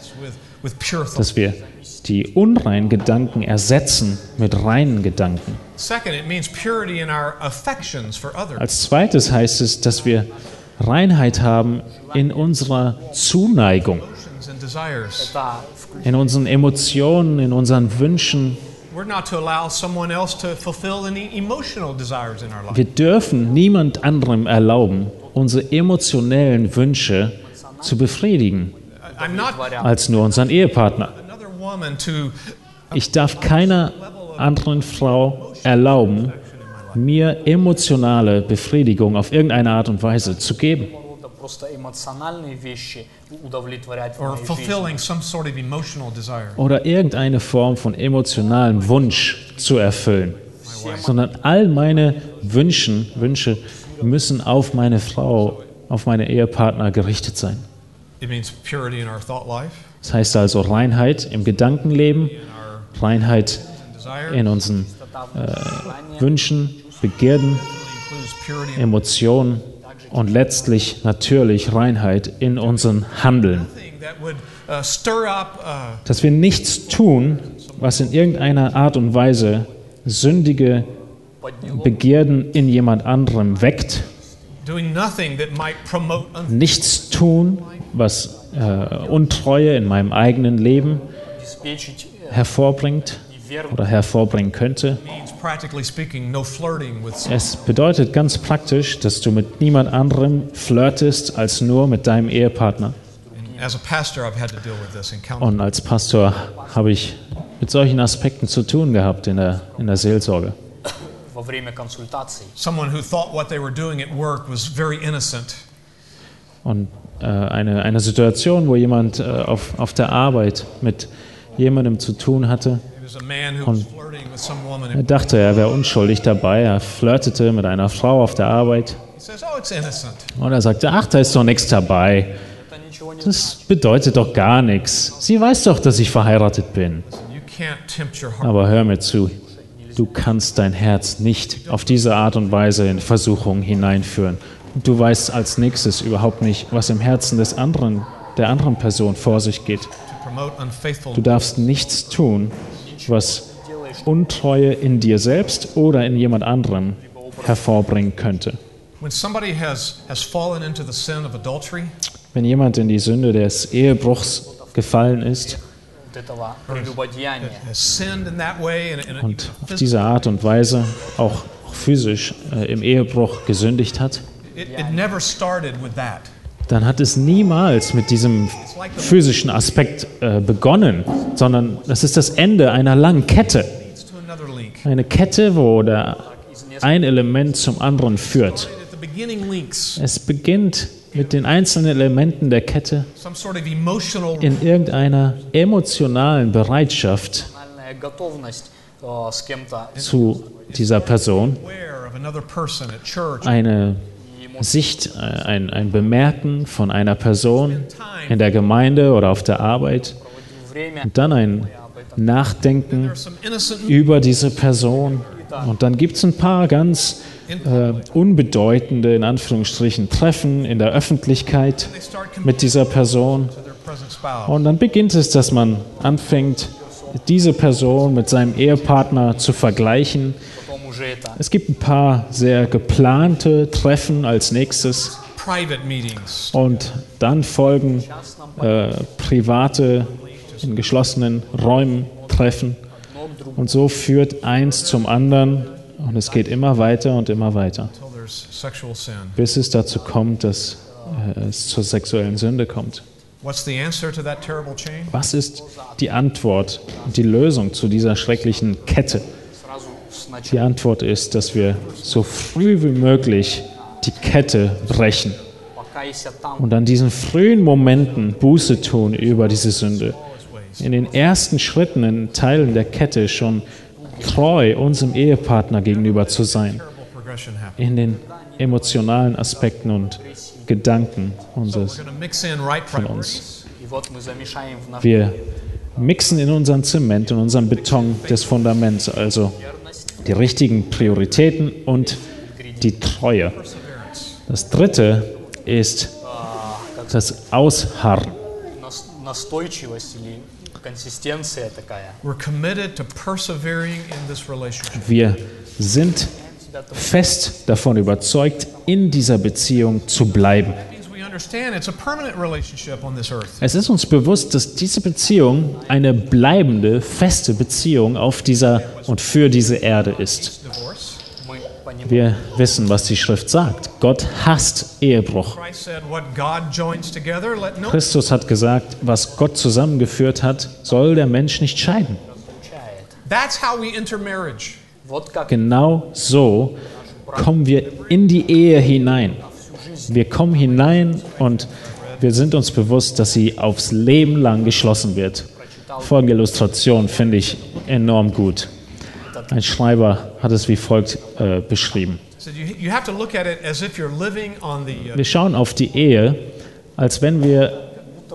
S1: dass wir die unreinen Gedanken ersetzen mit reinen Gedanken. Als zweites heißt es, dass wir Reinheit haben in unserer Zuneigung, in unseren Emotionen, in unseren Wünschen. Wir dürfen niemand anderem erlauben, unsere emotionellen Wünsche zu befriedigen als nur unseren Ehepartner. Ich darf keiner anderen Frau erlauben, mir emotionale Befriedigung auf irgendeine Art und Weise zu geben. Oder irgendeine Form von emotionalem Wunsch zu erfüllen, sondern all meine Wünschen, Wünsche müssen auf meine Frau, auf meine Ehepartner gerichtet sein. Das heißt also Reinheit im Gedankenleben, Reinheit in unseren
S3: äh,
S1: Wünschen, Begierden, Emotionen und letztlich natürlich Reinheit in unserem Handeln. Dass wir nichts tun, was in irgendeiner Art und Weise sündige Begierden in jemand anderem weckt. Nichts tun, was äh, Untreue in meinem eigenen Leben hervorbringt oder hervorbringen könnte. Es bedeutet ganz praktisch, dass du mit niemand anderem flirtest als nur mit deinem Ehepartner. Und als Pastor habe ich mit solchen Aspekten zu tun gehabt in der, in der Seelsorge
S3: во время консультаций.
S2: Someone who thought what they were doing at work was very innocent
S1: Und äh, eine, eine Situation, wo jemand äh, auf, auf der Arbeit mit jemandem zu tun hatte.
S2: It was a man who was flirting with some woman.
S1: Er
S2: And
S1: dachte, er wäre unschuldig dabei. Er flirtete mit einer Frau auf der Arbeit.
S2: he says, Oh, it's innocent.
S1: Und er sagte, ach, da ist doch nichts dabei.
S3: Это ничего не
S1: Das bedeutet doch gar nichts. Sie weiß doch, dass ich verheiratet bin.
S2: You can't tempt your heart.
S1: Aber hör mir zu, du kannst dein Herz nicht auf diese Art und Weise in Versuchung hineinführen. Du weißt als nächstes überhaupt nicht, was im Herzen des anderen, der anderen Person vor sich geht. Du darfst nichts tun, was Untreue in dir selbst oder in jemand anderem hervorbringen könnte. Wenn jemand in die Sünde des Ehebruchs gefallen ist und auf diese Art und Weise auch, physisch äh, im Ehebruch gesündigt hat, dann hat es niemals mit diesem physischen Aspekt äh, begonnen, sondern das ist das Ende einer langen Kette. Eine Kette, wo der ein Element zum anderen führt. Es beginnt mit den einzelnen Elementen der Kette in irgendeiner emotionalen Bereitschaft zu dieser Person eine Sicht, äh, ein, ein Bemerken von einer Person in der Gemeinde oder auf der Arbeit und dann ein Nachdenken über diese Person und dann gibt es ein paar ganz äh, unbedeutende, in Anführungsstrichen, Treffen in der Öffentlichkeit mit dieser Person. Und dann beginnt es, dass man anfängt, diese Person mit seinem Ehepartner zu vergleichen. Es gibt ein paar sehr geplante Treffen als nächstes. Und dann folgen äh, private, in geschlossenen Räumen Treffen. Und so führt eins zum anderen und es geht immer weiter und immer weiter, bis es dazu kommt, dass äh, es zur sexuellen Sünde kommt. Was ist die Antwort, die Lösung zu dieser schrecklichen Kette? Die Antwort ist, dass wir so früh wie möglich die Kette brechen und an diesen frühen Momenten Buße tun über diese Sünde in den ersten Schritten, in Teilen der Kette schon treu unserem Ehepartner gegenüber zu sein, in den emotionalen Aspekten und Gedanken unseres von
S3: uns.
S1: Wir mixen in unserem Zement, und unserem Beton des Fundaments also die richtigen Prioritäten und die Treue. Das dritte ist das Ausharren.
S3: нас- настойчивость или консистенция такая.
S2: We're committed to persevering in this relationship.
S1: Wir sind fest davon überzeugt, in dieser Beziehung zu bleiben.
S2: That means we understand it's a permanent relationship on this earth.
S1: Es ist uns bewusst, dass diese Beziehung eine bleibende, feste Beziehung auf dieser und für diese Erde ist. Wir wissen, was die Schrift sagt. Gott hasst Ehebruch. Christus hat gesagt, was Gott zusammengeführt hat, soll der Mensch nicht scheiden. Genau so kommen wir in die Ehe hinein. Wir kommen hinein und wir sind uns bewusst, dass sie aufs Leben lang geschlossen wird. Folgende Illustration finde ich enorm gut. Ein Schreiber hat es wie folgt äh, beschrieben. Wir schauen auf die Ehe, als wenn wir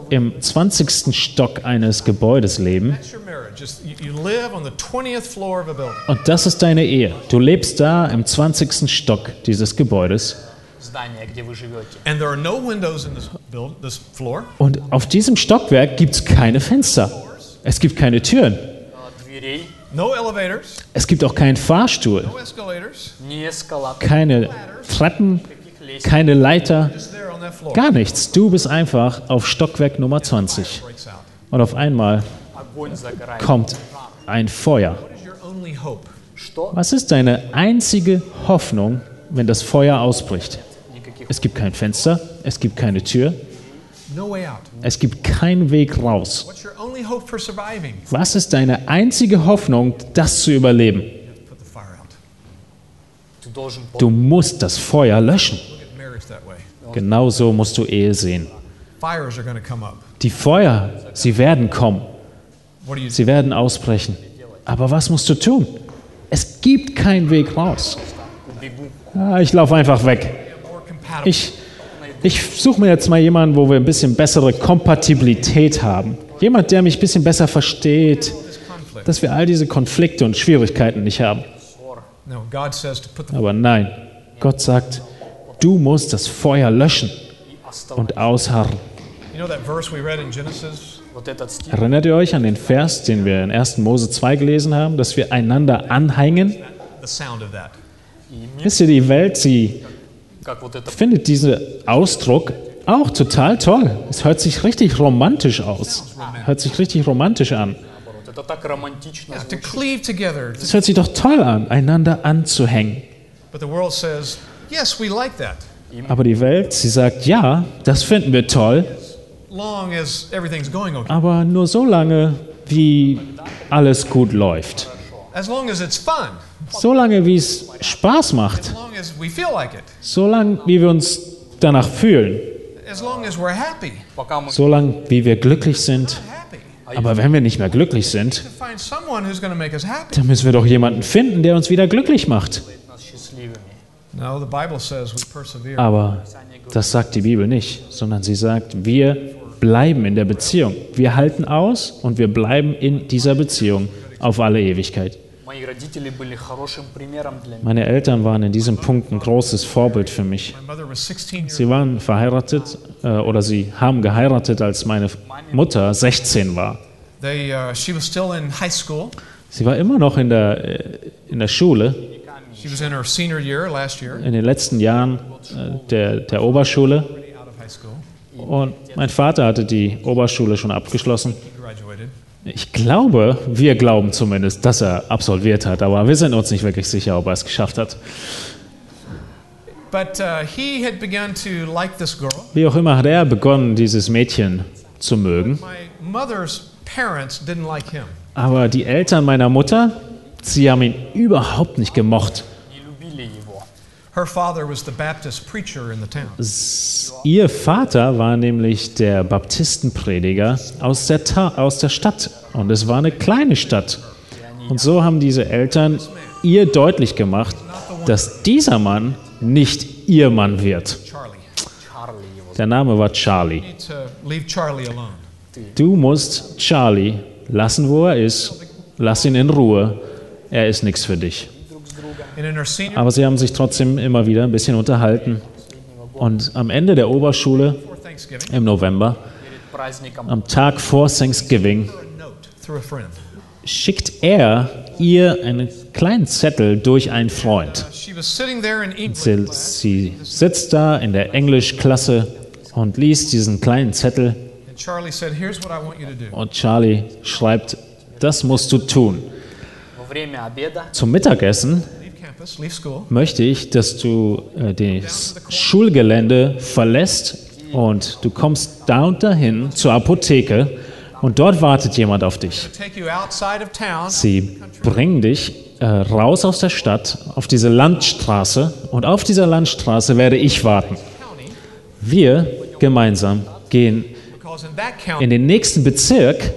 S1: im 20. Stock eines Gebäudes leben. Und das ist deine Ehe. Du lebst da im 20. Stock dieses Gebäudes. Und auf diesem Stockwerk gibt es keine Fenster. Es gibt keine Türen.
S2: No elevators.
S1: Es gibt auch keinen Fahrstuhl. Keine Treppen, keine Leiter, gar nichts. Du bist einfach auf Stockwerk Nummer 20. Und auf einmal kommt ein Feuer. Was ist deine einzige Hoffnung, wenn das Feuer ausbricht? Es gibt kein Fenster, es gibt keine Tür, es gibt keinen Weg raus. Was ist deine einzige Hoffnung, das zu überleben? Du musst das Feuer löschen. Genauso musst du Ehe sehen. Die Feuer, sie werden kommen. Sie werden ausbrechen. Aber was musst du tun? Es gibt keinen Weg raus. Ah, ich laufe einfach weg. Ich, ich suche mir jetzt mal jemanden, wo wir ein bisschen bessere Kompatibilität haben. Jemand, der mich ein bisschen besser versteht, dass wir all diese Konflikte und Schwierigkeiten nicht haben. Aber nein, Gott sagt, du musst das Feuer löschen und ausharren. Erinnert ihr euch an den Vers, den wir in 1. Mose 2 gelesen haben, dass wir einander anhängen? Wisst ihr, die Welt, sie findet finde diesen Ausdruck auch total toll. Es hört sich richtig romantisch aus. Hört sich richtig romantisch an. Es hört sich doch toll an, einander anzuhängen. Aber die Welt, sie sagt, ja, das finden wir toll. Aber nur so lange, wie alles gut läuft. Solange wie es Spaß macht, solange wie wir uns danach fühlen, solange wie wir glücklich sind. Aber wenn wir nicht mehr glücklich sind, dann müssen wir doch jemanden finden, der uns wieder glücklich macht. Aber das sagt die Bibel nicht, sondern sie sagt, wir bleiben in der Beziehung. Wir halten aus und wir bleiben in dieser Beziehung auf alle Ewigkeit. Meine Eltern waren in diesem Punkt ein großes Vorbild für mich. Sie waren verheiratet äh, oder sie haben geheiratet, als meine Mutter 16 war. Sie war immer noch in der, äh, in der Schule.
S2: In
S1: den letzten Jahren äh, der, der Oberschule. Und mein Vater hatte die Oberschule schon abgeschlossen. Ich glaube, wir glauben zumindest, dass er absolviert hat, aber wir sind uns nicht wirklich sicher, ob er es geschafft hat.
S2: But uh, he had begun to like this girl.
S1: Wie auch immer hat er begonnen, dieses Mädchen zu mögen.
S2: My mother's parents didn't like him.
S1: Aber die Eltern meiner Mutter, sie haben ihn überhaupt nicht gemocht. Ihr Vater war nämlich der Baptistenprediger aus der, Ta aus der Stadt und es war eine kleine Stadt. Und so haben diese Eltern ihr deutlich gemacht, dass dieser Mann nicht ihr Mann wird. Der Name war Charlie. Du musst Charlie lassen, wo er ist. Lass ihn in Ruhe. Er ist nichts für dich. Aber sie haben sich trotzdem immer wieder ein bisschen unterhalten. Und am Ende der Oberschule im November, am Tag vor Thanksgiving, schickt er ihr einen kleinen Zettel durch einen Freund. Sie, sie sitzt da in der Englischklasse und liest diesen kleinen Zettel. Und Charlie schreibt, das musst du tun zum Mittagessen möchte ich, dass du äh, das Schulgelände verlässt und du kommst da und dahin zur Apotheke und dort wartet jemand auf dich. Sie bringen dich äh, raus aus der Stadt auf diese Landstraße und auf dieser Landstraße werde ich warten. Wir gemeinsam gehen
S2: in
S1: den nächsten Bezirk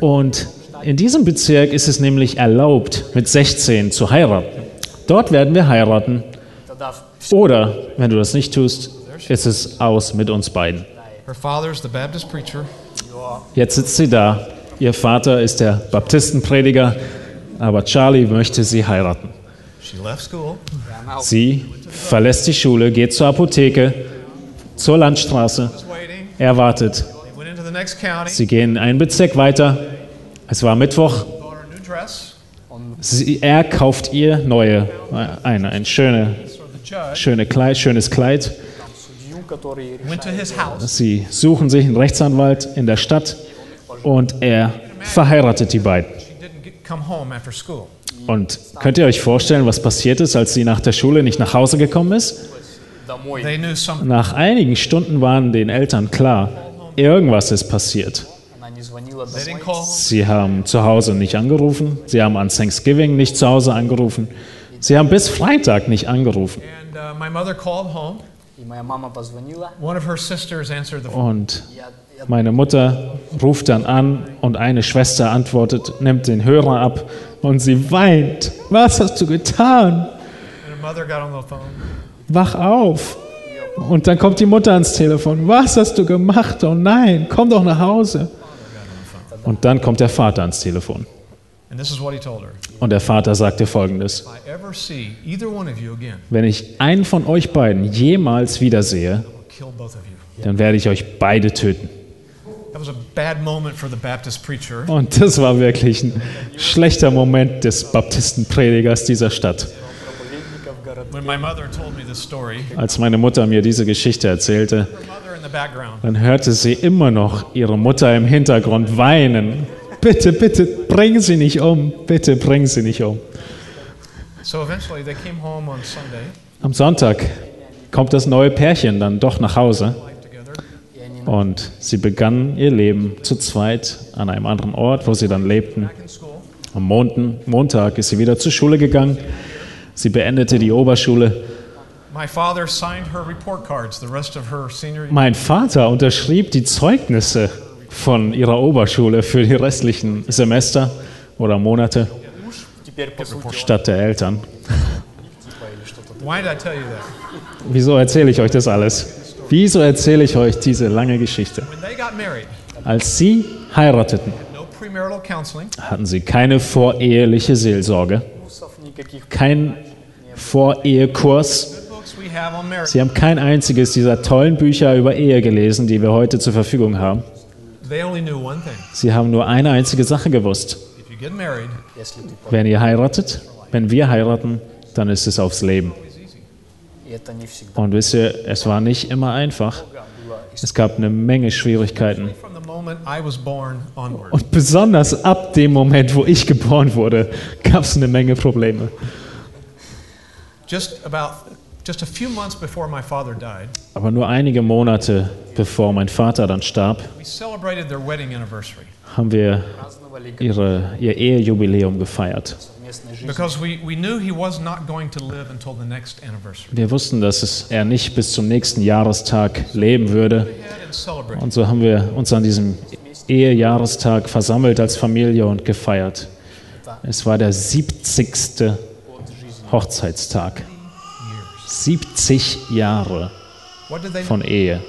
S1: und in diesem Bezirk ist es nämlich erlaubt, mit 16 zu heiraten. Dort werden wir heiraten. Oder, wenn du das nicht tust, ist es aus mit uns beiden. Jetzt sitzt sie da. Ihr Vater ist der Baptistenprediger, aber Charlie möchte sie heiraten. Sie verlässt die Schule, geht zur Apotheke, zur Landstraße. Er wartet. Sie gehen einen Bezirk weiter. Es war Mittwoch. Sie, er kauft ihr neue, äh, eine, ein schöne, schöne Kleid, schönes Kleid. Sie suchen sich einen Rechtsanwalt in der Stadt und er verheiratet die beiden. Und könnt ihr euch vorstellen, was passiert ist, als sie nach der Schule nicht nach Hause gekommen ist? Nach einigen Stunden waren den Eltern klar, irgendwas ist passiert. Sie haben zu Hause nicht angerufen. Sie haben an Thanksgiving nicht zu Hause angerufen. Sie haben bis Freitag nicht angerufen. Und meine Mutter ruft dann an und eine Schwester antwortet, nimmt den Hörer ab und sie weint. Was hast du getan? Wach auf. Und dann kommt die Mutter ans Telefon. Was hast du gemacht? Oh nein, komm doch nach Hause. Und dann kommt der Vater ans Telefon. Und der Vater sagte folgendes. Wenn ich einen von euch beiden jemals wiedersehe, dann werde ich euch beide töten. Und das war wirklich ein schlechter Moment des Baptistenpredigers dieser Stadt. Als meine Mutter mir diese Geschichte erzählte, dann hörte sie immer noch ihre Mutter im Hintergrund weinen. Bitte, bitte, bring sie nicht um. Bitte, bring sie nicht um. Am Sonntag kommt das neue Pärchen dann doch nach Hause und sie begannen ihr Leben zu zweit an einem anderen Ort, wo sie dann lebten. Am Montag ist sie wieder zur Schule gegangen. Sie beendete die Oberschule. Mein Vater unterschrieb die Zeugnisse von ihrer Oberschule für die restlichen Semester oder Monate statt der Eltern. Wieso erzähle ich euch das alles? Wieso erzähle ich euch diese lange Geschichte? Als sie heirateten, hatten sie keine voreheliche Seelsorge, kein Vorehekurs. Sie haben kein einziges dieser tollen Bücher über Ehe gelesen, die wir heute zur Verfügung haben. Sie haben nur eine einzige Sache gewusst. Wenn ihr heiratet, wenn wir heiraten, dann ist es aufs Leben. Und wisst ihr, es war nicht immer einfach. Es gab eine Menge Schwierigkeiten. Und besonders ab dem Moment, wo ich geboren wurde, gab es eine Menge Probleme
S2: just about just a few months before my father died.
S1: Aber nur einige Monate bevor mein Vater dann starb,
S2: we celebrated their wedding anniversary.
S1: haben wir ihre, ihr Ehejubiläum gefeiert. Wir wussten, dass es, er nicht bis zum nächsten Jahrestag leben würde. Und so haben wir uns an diesem Ehejahrestag versammelt als Familie und gefeiert. Es war der 70. Hochzeitstag. 70 Jahre von Ehe.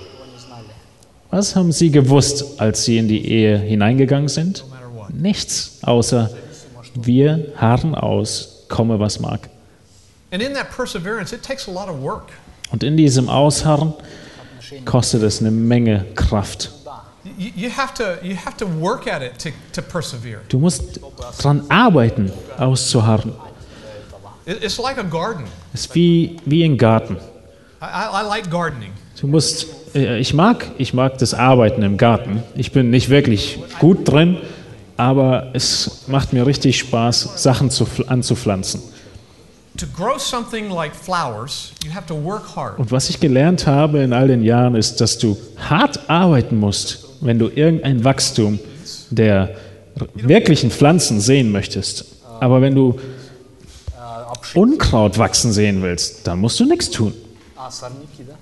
S1: Was haben sie gewusst, als sie in die Ehe hineingegangen sind? Nichts, außer wir harren aus, komme was mag. Und in diesem Ausharren kostet es eine Menge Kraft. Du musst daran arbeiten, auszuharren.
S2: It's like a garden.
S1: Es ist wie, wie ein Garten.
S2: I, I like gardening.
S1: Du musst, äh, ich, mag, ich mag das Arbeiten im Garten. Ich bin nicht wirklich gut drin, aber es macht mir richtig Spaß, Sachen zu, anzupflanzen. Und was ich gelernt habe in all den Jahren ist, dass du hart arbeiten musst, wenn du irgendein Wachstum der wirklichen Pflanzen sehen möchtest. Aber wenn du Unkraut wachsen sehen willst, dann musst du nichts tun.
S3: А, сорняки, да?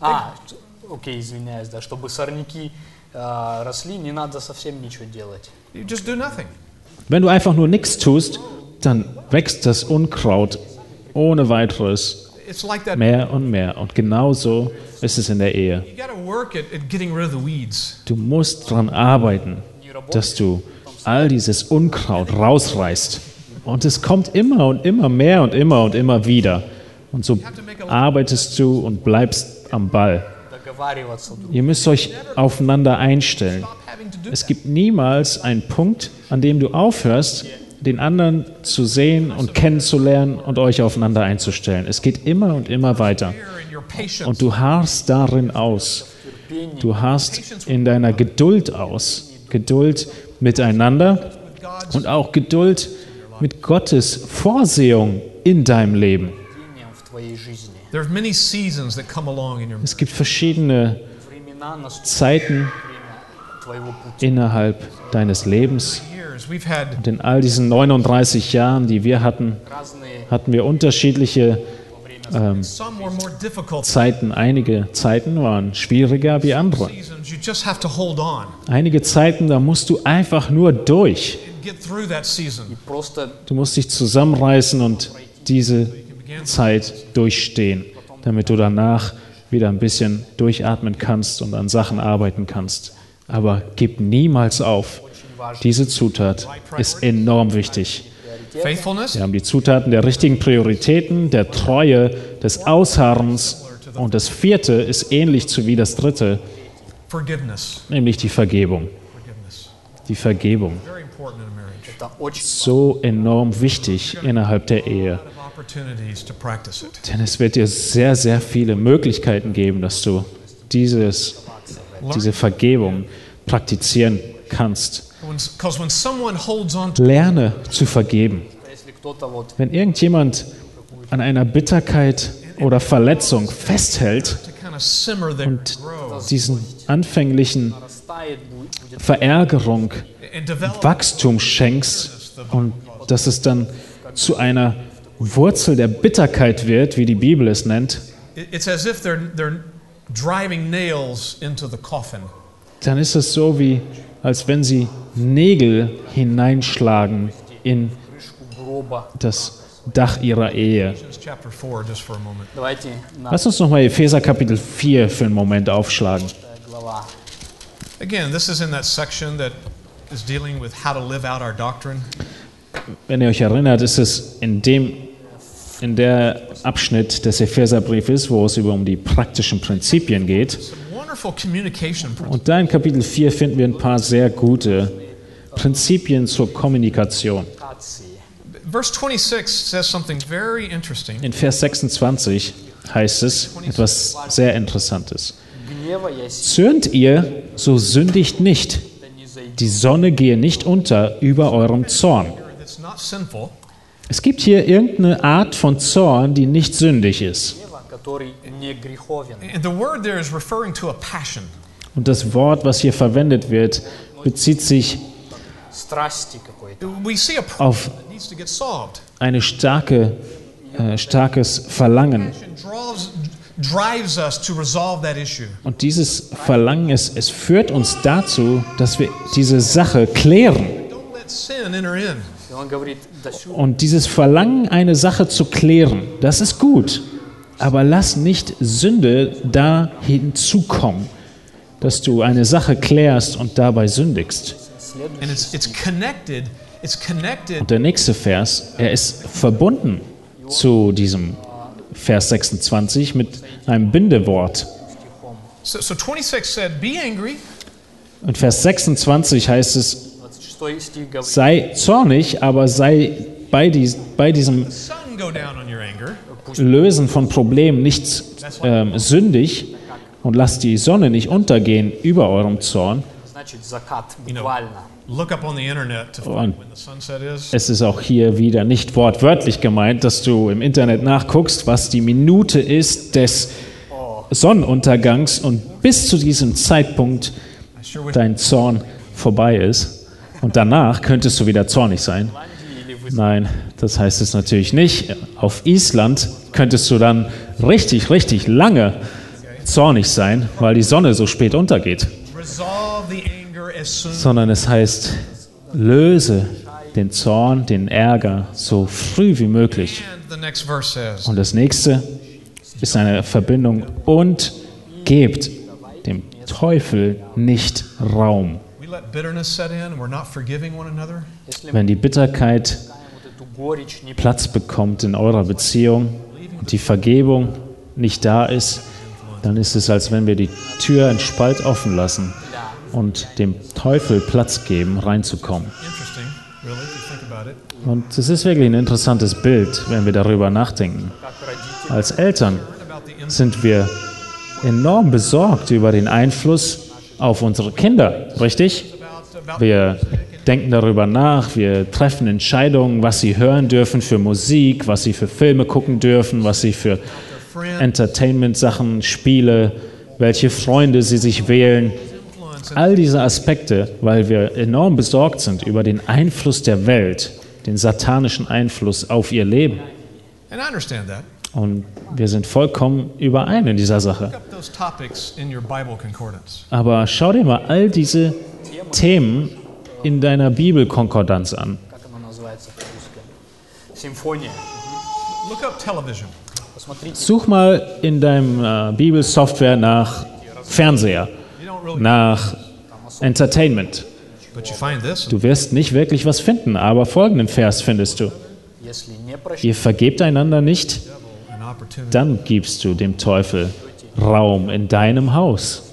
S3: А, т- окей, извиняюсь, да. Чтобы сорняки а, росли, не надо совсем ничего делать.
S2: You just do nothing.
S1: Wenn du einfach nur nichts tust, dann wächst das Unkraut ohne weiteres
S2: It's like that.
S1: mehr und mehr. Und genauso ist es in der Ehe.
S2: You got to work at, at getting rid of the weeds.
S1: Du musst daran arbeiten, dass du all dieses Unkraut rausreißt. Und es kommt immer und immer mehr und immer und immer wieder. Und so arbeitest du und bleibst am Ball. Ihr müsst euch aufeinander einstellen. Es gibt niemals einen Punkt, an dem du aufhörst, den anderen zu sehen und kennenzulernen und euch aufeinander einzustellen. Es geht immer und immer weiter. Und du harrst darin aus. Du harrst in deiner Geduld aus. Geduld miteinander und auch Geduld mit mit Gottes Vorsehung in deinem Leben. Es gibt verschiedene Zeiten innerhalb deines Lebens. Und in all diesen 39 Jahren, die wir hatten, hatten wir unterschiedliche ähm, Zeiten. Einige Zeiten waren schwieriger wie andere. Einige Zeiten, da musst du einfach nur durch. Du musst dich zusammenreißen und diese Zeit durchstehen, damit du danach wieder ein bisschen durchatmen kannst und an Sachen arbeiten kannst. Aber gib niemals auf. Diese Zutat ist enorm wichtig. Wir haben die Zutaten der richtigen Prioritäten, der Treue, des Ausharrens und das vierte ist ähnlich zu wie das dritte, nämlich die Vergebung. Die Vergebung so enorm wichtig innerhalb der Ehe. Denn es wird dir sehr, sehr viele Möglichkeiten geben, dass du dieses, diese Vergebung praktizieren kannst. Lerne zu vergeben. Wenn irgendjemand an einer Bitterkeit oder Verletzung festhält und diesen anfänglichen Verärgerung Wachstum schenkst und dass es dann zu einer Wurzel der Bitterkeit wird, wie die Bibel es nennt, dann ist es so, wie als wenn sie Nägel hineinschlagen in das Dach ihrer Ehe. Lass uns nochmal Epheser Kapitel 4 für einen Moment aufschlagen.
S2: Again, this is in that section that is dealing with how to live out our doctrine.
S1: Wenn ihr euch erinnert, ist es in dem in der Abschnitt des Epheserbriefes, wo es über um die praktischen Prinzipien geht. Und da in Kapitel 4 finden wir ein paar sehr gute Prinzipien zur Kommunikation. In Vers 26 heißt es etwas sehr Interessantes. Zürnt ihr, so sündigt nicht die Sonne gehe nicht unter über eurem Zorn. Es gibt hier irgendeine Art von Zorn, die nicht sündig ist. Und das Wort, was hier verwendet wird, bezieht sich auf eine starke, äh, starkes Verlangen
S2: drives us to resolve that issue.
S1: Und dieses Verlangen es, es führt uns dazu, dass wir diese Sache klären. Und dieses Verlangen, eine Sache zu klären, das ist gut. Aber lass nicht Sünde da hinzukommen, dass du eine Sache klärst und dabei sündigst. Und der nächste Vers, er ist verbunden zu diesem Vers 26 mit einem Bindewort. Und Vers 26 heißt es, sei zornig, aber sei bei, dies, bei diesem Lösen von Problemen nicht ähm, sündig und lasst die Sonne nicht untergehen über eurem Zorn.
S3: You
S2: know, und
S1: es ist auch hier wieder nicht wortwörtlich gemeint, dass du im Internet nachguckst, was die Minute ist des Sonnenuntergangs und bis zu diesem Zeitpunkt dein Zorn vorbei ist. Und danach könntest du wieder zornig sein. Nein, das heißt es natürlich nicht. Auf Island könntest du dann richtig, richtig lange zornig sein, weil die Sonne so spät untergeht sondern es heißt, löse den Zorn, den Ärger so früh wie möglich. Und das nächste ist eine Verbindung und gebt dem Teufel nicht Raum. Wenn die Bitterkeit Platz bekommt in eurer Beziehung und die Vergebung nicht da ist, dann ist es, als wenn wir die Tür in Spalt offen lassen und dem Teufel Platz geben, reinzukommen. Und es ist wirklich ein interessantes Bild, wenn wir darüber nachdenken. Als Eltern sind wir enorm besorgt über den Einfluss auf unsere Kinder, richtig? Wir denken darüber nach, wir treffen Entscheidungen, was sie hören dürfen für Musik, was sie für Filme gucken dürfen, was sie für Entertainment-Sachen, Spiele, welche Freunde sie sich wählen. All diese Aspekte, weil wir enorm besorgt sind über den Einfluss der Welt, den satanischen Einfluss auf ihr Leben. Und wir sind vollkommen überein in dieser Sache. Aber schau dir mal all diese Themen in deiner Bibelkonkordanz an. Such mal in deinem äh, Bibelsoftware nach Fernseher nach Entertainment. Du wirst nicht wirklich was finden, aber folgenden Vers findest du. Ihr vergebt einander nicht, dann gibst du dem Teufel Raum in deinem Haus.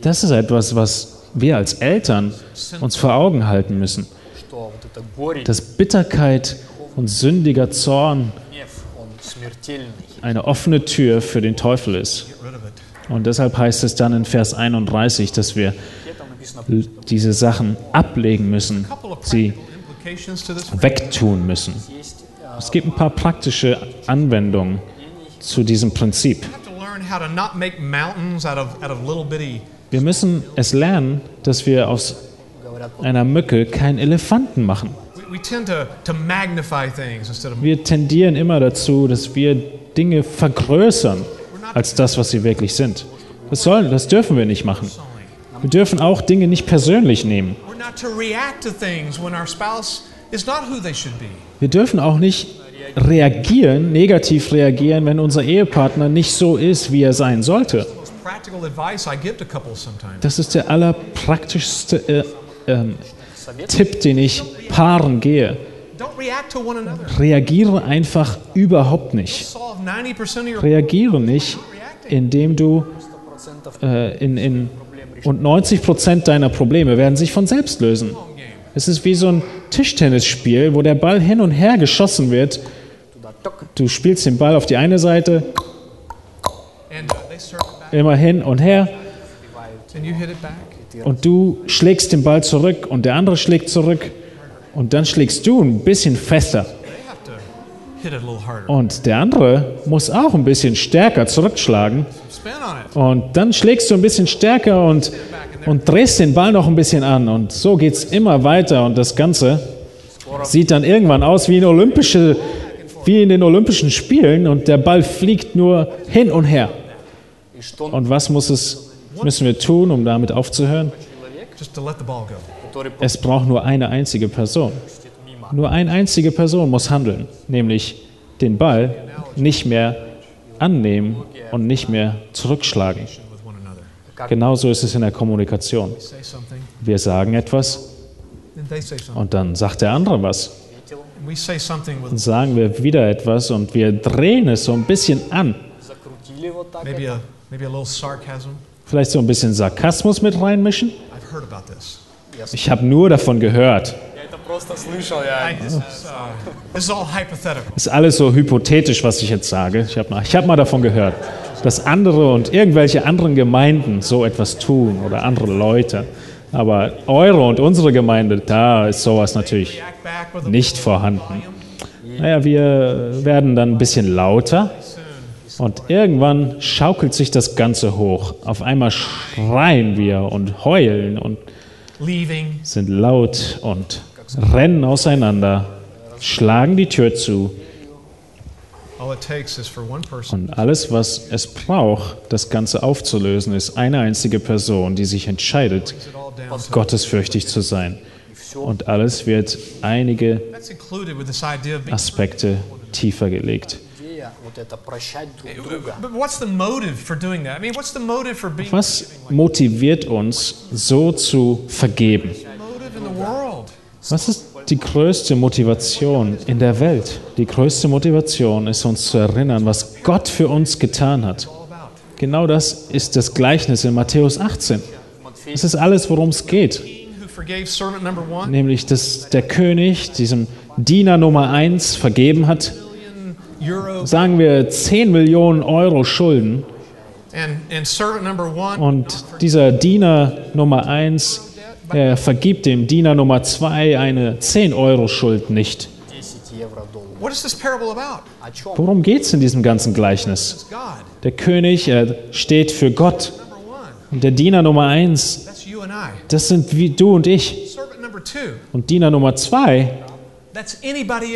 S1: Das ist etwas, was wir als Eltern uns vor Augen halten müssen. Dass Bitterkeit und sündiger Zorn eine offene Tür für den Teufel ist. Und deshalb heißt es dann in Vers 31, dass wir diese Sachen ablegen müssen, sie wegtun müssen. Es gibt ein paar praktische Anwendungen zu diesem Prinzip. Wir müssen es lernen, dass wir aus einer Mücke keinen Elefanten machen.
S2: We, we tend to, to magnify things instead of.
S1: Wir tendieren immer dazu, dass wir Dinge vergrößern als das, was sie wirklich sind. Das sollen, das dürfen wir nicht machen. Wir dürfen auch Dinge nicht persönlich nehmen.
S2: We're not to react to things when our spouse is not who they should be.
S1: Wir dürfen auch nicht reagieren, negativ reagieren, wenn unser Ehepartner nicht so ist, wie er sein sollte. Das ist der allerpraktischste äh, ähm, Tipp, den ich Paaren gehe. Reagiere einfach überhaupt nicht. Reagiere nicht, indem du äh, in, in und 90 Prozent deiner Probleme werden sich von selbst lösen. Es ist wie so ein Tischtennisspiel, wo der Ball hin und her geschossen wird. Du spielst den Ball auf die eine Seite, immer hin und her und du schlägst den Ball zurück und der andere schlägt zurück und dann schlägst du ein bisschen fester. Und der andere muss auch ein bisschen stärker zurückschlagen. Und dann schlägst du ein bisschen stärker und, und drehst den Ball noch ein bisschen an. Und so geht es immer weiter. Und das Ganze sieht dann irgendwann aus wie, olympische, wie in den Olympischen Spielen. Und der Ball fliegt nur hin und her. Und was muss es müssen wir tun, um damit aufzuhören? Es braucht nur eine einzige Person. Nur eine einzige Person muss handeln, nämlich den Ball nicht mehr annehmen und nicht mehr zurückschlagen. Genauso ist es in der Kommunikation. Wir sagen etwas und dann sagt der andere was. Dann sagen wir wieder etwas und wir drehen es so ein bisschen an.
S2: Maybe a, maybe a
S1: vielleicht so ein bisschen Sarkasmus mit reinmischen? Ich habe nur davon gehört.
S2: Es
S1: Ist alles so hypothetisch, was ich jetzt sage. Ich habe mal, hab mal davon gehört, dass andere und irgendwelche anderen Gemeinden so etwas tun oder andere Leute. Aber eure und unsere Gemeinde, da ist sowas natürlich nicht vorhanden. Naja, wir werden dann ein bisschen lauter und irgendwann schaukelt sich das Ganze hoch. Auf einmal schreien wir und heulen und sind laut und rennen auseinander, schlagen die Tür zu und alles, was es braucht, das Ganze aufzulösen, ist eine einzige Person, die sich entscheidet, gottesfürchtig zu sein. Und alles wird einige. Aspekte tiefer gelegt
S3: Идея вот это прощать друг друга.
S2: But what's the motive for doing that? I mean, what's the motive for being
S1: Was motiviert uns, so zu vergeben?
S2: motive in the world?
S1: Was ist die größte Motivation in der Welt? Die größte Motivation ist uns zu erinnern, was Gott für uns getan hat.
S2: All about
S1: Genau das ist das Gleichnis in Matthäus 18.
S3: Матфей
S1: Das ist alles, worum es geht.
S2: king who forgave servant number one,
S1: Nämlich, dass der König diesem Diener Nummer 1 vergeben hat,
S2: billion euro,
S1: sagen wir 10 Millionen Euro Schulden. Und dieser Diener Nummer 1 er vergibt dem Diener Nummer 2 eine 10-Euro-Schuld nicht. Worum geht es in diesem ganzen Gleichnis? Der König er steht für Gott. Und der Diener Nummer 1, das sind wie du und ich. Und Diener Nummer 2,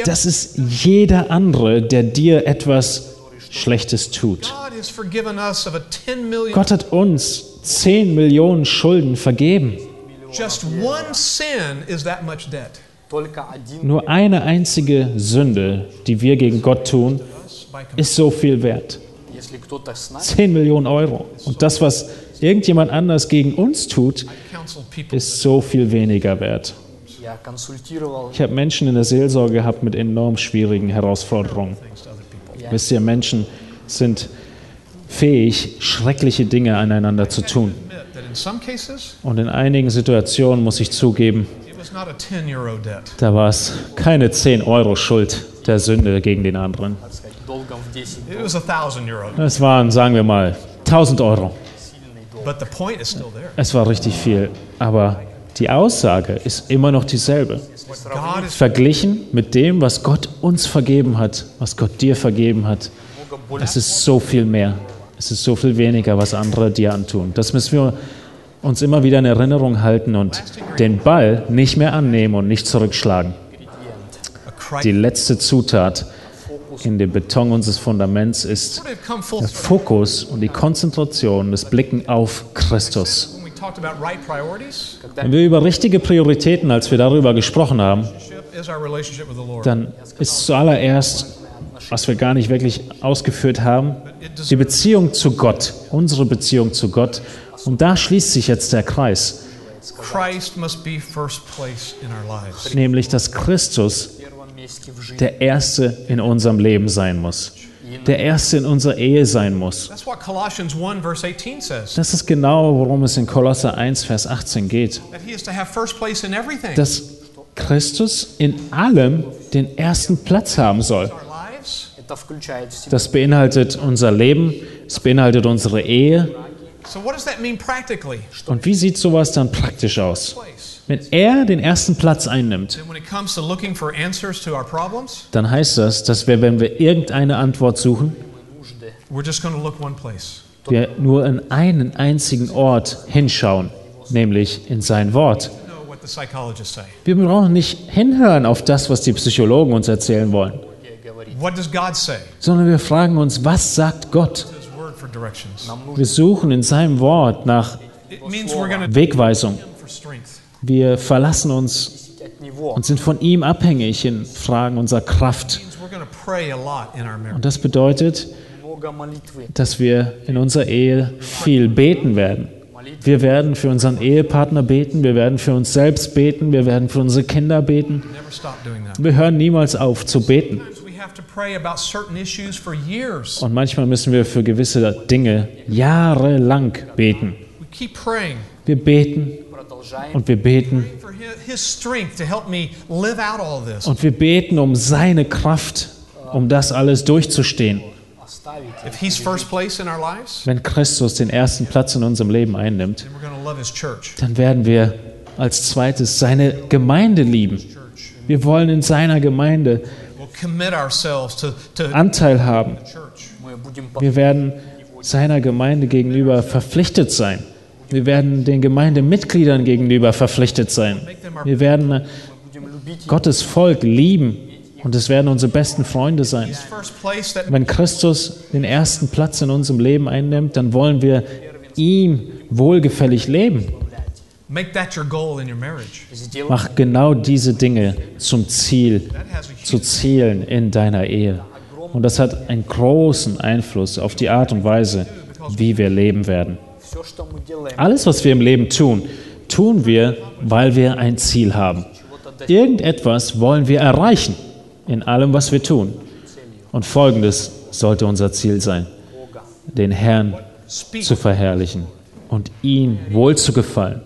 S1: das ist jeder andere, der dir etwas Schlechtes tut. Gott hat uns 10 Millionen Schulden vergeben. Nur eine einzige Sünde, die wir gegen Gott tun, ist so viel wert. 10 Millionen Euro. Und das, was irgendjemand anders gegen uns tut, ist so viel weniger wert. Ich habe Menschen in der Seelsorge gehabt mit enorm schwierigen Herausforderungen. Wisst ihr, Menschen sind fähig, schreckliche Dinge aneinander zu tun. Und in einigen Situationen muss ich zugeben, da war es keine 10 Euro Schuld der Sünde gegen den anderen. Es waren, sagen wir mal, 1000 Euro. Es war richtig viel, aber die Aussage ist immer noch dieselbe. Verglichen mit dem, was Gott uns vergeben hat, was Gott dir vergeben hat. Es ist so viel mehr. Es ist so viel weniger, was andere dir antun. Das müssen wir uns immer wieder in Erinnerung halten und den Ball nicht mehr annehmen und nicht zurückschlagen. Die letzte Zutat in dem Beton unseres Fundaments ist der Fokus und die Konzentration, des Blicken auf Christus. Wenn wir über richtige Prioritäten, als wir darüber gesprochen haben, dann ist zuallererst, was wir gar nicht wirklich ausgeführt haben, die Beziehung zu Gott, unsere Beziehung zu Gott. Und da schließt sich jetzt der Kreis. Nämlich, dass Christus der Erste in unserem Leben sein muss der Erste in unserer Ehe sein muss. Das ist genau, worum es in Kolosser 1 Vers 18 geht. Dass Christus in allem den ersten Platz haben soll. Das beinhaltet unser Leben, es beinhaltet unsere Ehe. Und wie sieht sowas dann praktisch aus? Wenn er den ersten Platz einnimmt, dann heißt das, dass wir, wenn wir irgendeine Antwort suchen, wir nur in einen einzigen Ort hinschauen, nämlich in sein Wort. Wir brauchen nicht hinhören auf das, was die Psychologen uns erzählen wollen, sondern wir fragen uns, was sagt Gott? Wir suchen in seinem Wort nach Wegweisung. Wir verlassen uns und sind von ihm abhängig in Fragen unserer Kraft. Und das bedeutet, dass wir in unserer Ehe viel beten werden. Wir werden für unseren Ehepartner beten, wir werden für uns selbst beten, wir werden für unsere Kinder beten. Wir hören niemals auf zu beten. Und manchmal müssen wir für gewisse Dinge jahrelang beten. Wir beten und wir beten. Und wir beten um seine Kraft, um das alles durchzustehen. Wenn Christus den ersten Platz in unserem Leben einnimmt, dann werden wir als zweites seine Gemeinde lieben. Wir wollen in seiner Gemeinde Anteil haben. Wir werden seiner Gemeinde gegenüber verpflichtet sein. Wir werden den Gemeindemitgliedern gegenüber verpflichtet sein. Wir werden äh, Gottes Volk lieben und es werden unsere besten Freunde sein. Wenn Christus den ersten Platz in unserem Leben einnimmt, dann wollen wir ihm wohlgefällig leben. Mach genau diese Dinge zum Ziel, zu Zielen in deiner Ehe. Und das hat einen großen Einfluss auf die Art und Weise, wie wir leben werden. Alles, was wir im Leben tun, tun wir, weil wir ein Ziel haben. Irgendetwas wollen wir erreichen in allem, was wir tun. Und folgendes sollte unser Ziel sein, den Herrn zu verherrlichen und ihm
S2: wohlzugefallen.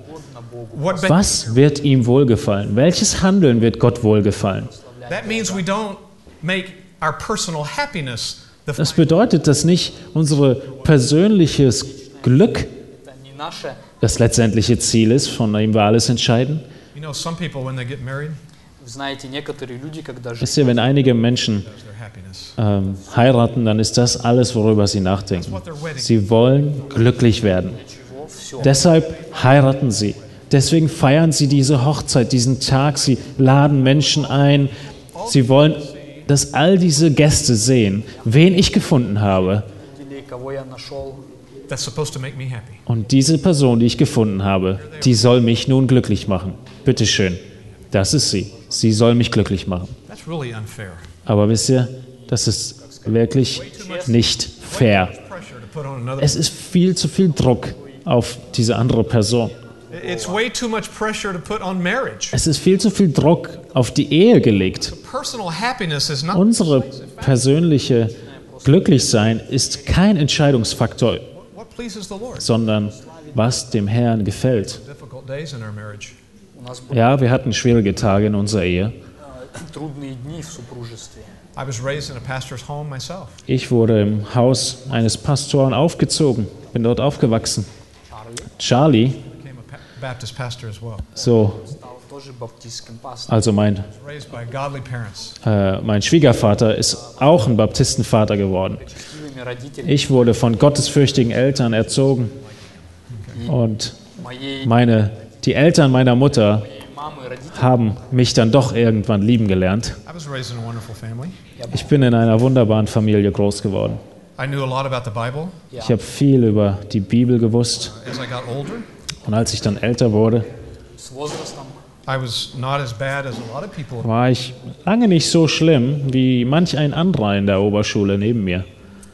S1: Was wird ihm wohlgefallen? Welches Handeln wird Gott wohlgefallen? Das bedeutet, dass nicht unser persönliches Glück das letztendliche Ziel ist, von dem wir alles entscheiden. Wisst ihr, wenn einige Menschen ähm, heiraten, dann ist das alles, worüber sie nachdenken. Sie wollen glücklich werden. Deshalb heiraten sie. Deswegen feiern sie diese Hochzeit, diesen Tag. Sie laden Menschen ein. Sie wollen, dass all diese Gäste sehen, wen ich gefunden habe. Und diese Person, die ich gefunden habe, die soll mich nun glücklich machen. Bitte schön. Das ist sie. Sie soll mich glücklich machen. Aber wisst ihr, das ist wirklich nicht fair. Es ist viel zu viel Druck auf diese andere Person. Es ist viel zu viel Druck auf die Ehe gelegt. Unsere persönliche Glücklichsein ist kein Entscheidungsfaktor sondern was dem Herrn gefällt. Ja, wir hatten schwierige Tage in unserer Ehe. Ich wurde im Haus eines Pastoren aufgezogen, bin dort aufgewachsen. Charlie, so, also mein, äh, mein Schwiegervater ist auch ein Baptistenvater geworden. Ich wurde von gottesfürchtigen Eltern erzogen. Und meine, die Eltern meiner Mutter haben mich dann doch irgendwann lieben gelernt. Ich bin in einer wunderbaren Familie groß geworden. Ich habe viel über die Bibel gewusst. Und als ich dann älter wurde, war ich lange nicht so schlimm wie manch ein anderer in der Oberschule neben mir.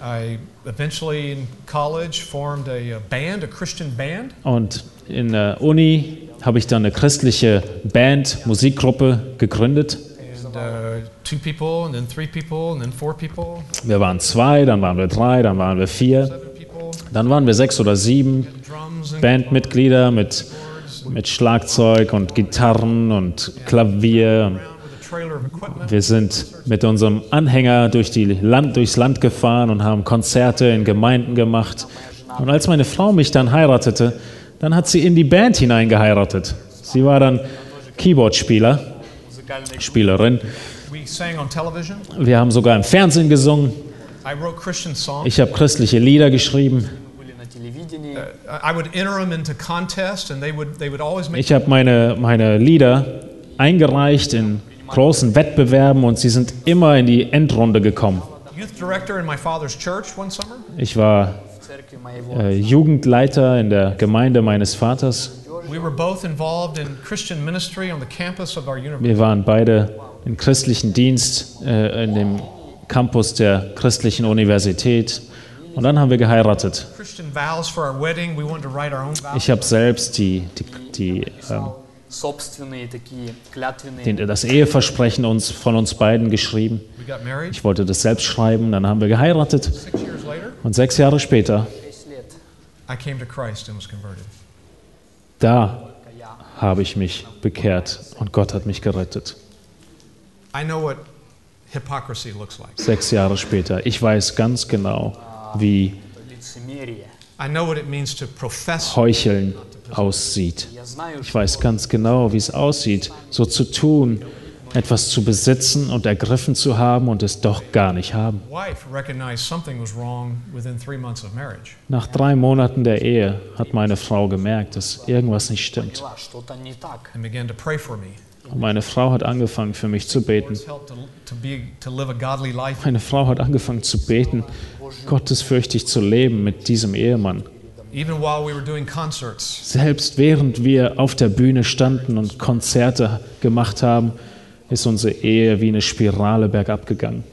S2: I eventually in college formed a, band, a Christian band.
S1: Und in der Uni habe ich dann eine christliche Band, Musikgruppe gegründet.
S2: And two people, and then three people, and then four people,
S1: Wir waren zwei, dann waren wir drei, dann waren wir vier, dann waren wir sechs oder sieben Bandmitglieder mit, mit Schlagzeug und Gitarren und Klavier. Wir sind mit unserem Anhänger durch Land, durchs Land gefahren und haben Konzerte in Gemeinden gemacht. Und als meine Frau mich dann heiratete, dann hat sie in die Band hineingeheiratet. Sie war dann Keyboardspieler, Spielerin. Wir haben sogar im Fernsehen gesungen. Ich habe christliche Lieder geschrieben. Ich habe meine, meine Lieder eingereicht in großen Wettbewerben und sie sind immer in die Endrunde gekommen. Ich war äh, Jugendleiter in der Gemeinde meines Vaters. Wir waren beide im christlichen Dienst äh, in dem Campus der christlichen Universität. Und dann haben wir geheiratet. Ich habe selbst die, die, die ähm, den, das Eheversprechen uns, von uns beiden geschrieben. Ich wollte das selbst schreiben, dann haben wir geheiratet. Und sechs Jahre später da habe ich mich bekehrt und Gott hat mich gerettet. Sechs Jahre später. Ich weiß ganz genau, wie Heucheln aussieht. Ich weiß ganz genau, wie es aussieht, so zu tun, etwas zu besitzen und ergriffen zu haben und es doch gar nicht haben. Nach drei Monaten der Ehe hat meine Frau gemerkt, dass irgendwas nicht stimmt. Und meine Frau hat angefangen, für mich zu beten. Meine Frau hat angefangen zu beten, gottesfürchtig zu leben mit diesem Ehemann. Selbst während wir auf der Bühne standen und Konzerte gemacht haben, ist unsere Ehe wie eine Spirale bergab gegangen.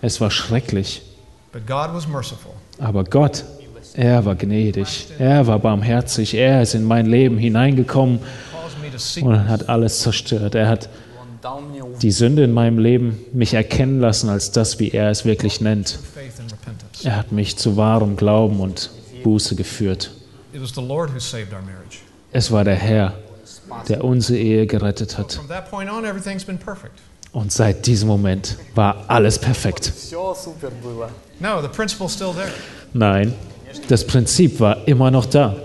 S1: Es war schrecklich. Aber Gott, er war gnädig, er war barmherzig, er ist in mein Leben hineingekommen und hat alles zerstört. Er hat die Sünde in meinem Leben mich erkennen lassen als das, wie er es wirklich nennt. Er hat mich zu wahrem Glauben und Buße geführt. Es war der Herr, der unsere Ehe gerettet hat. Und seit diesem Moment war alles perfekt. Nein, das Prinzip war immer noch da.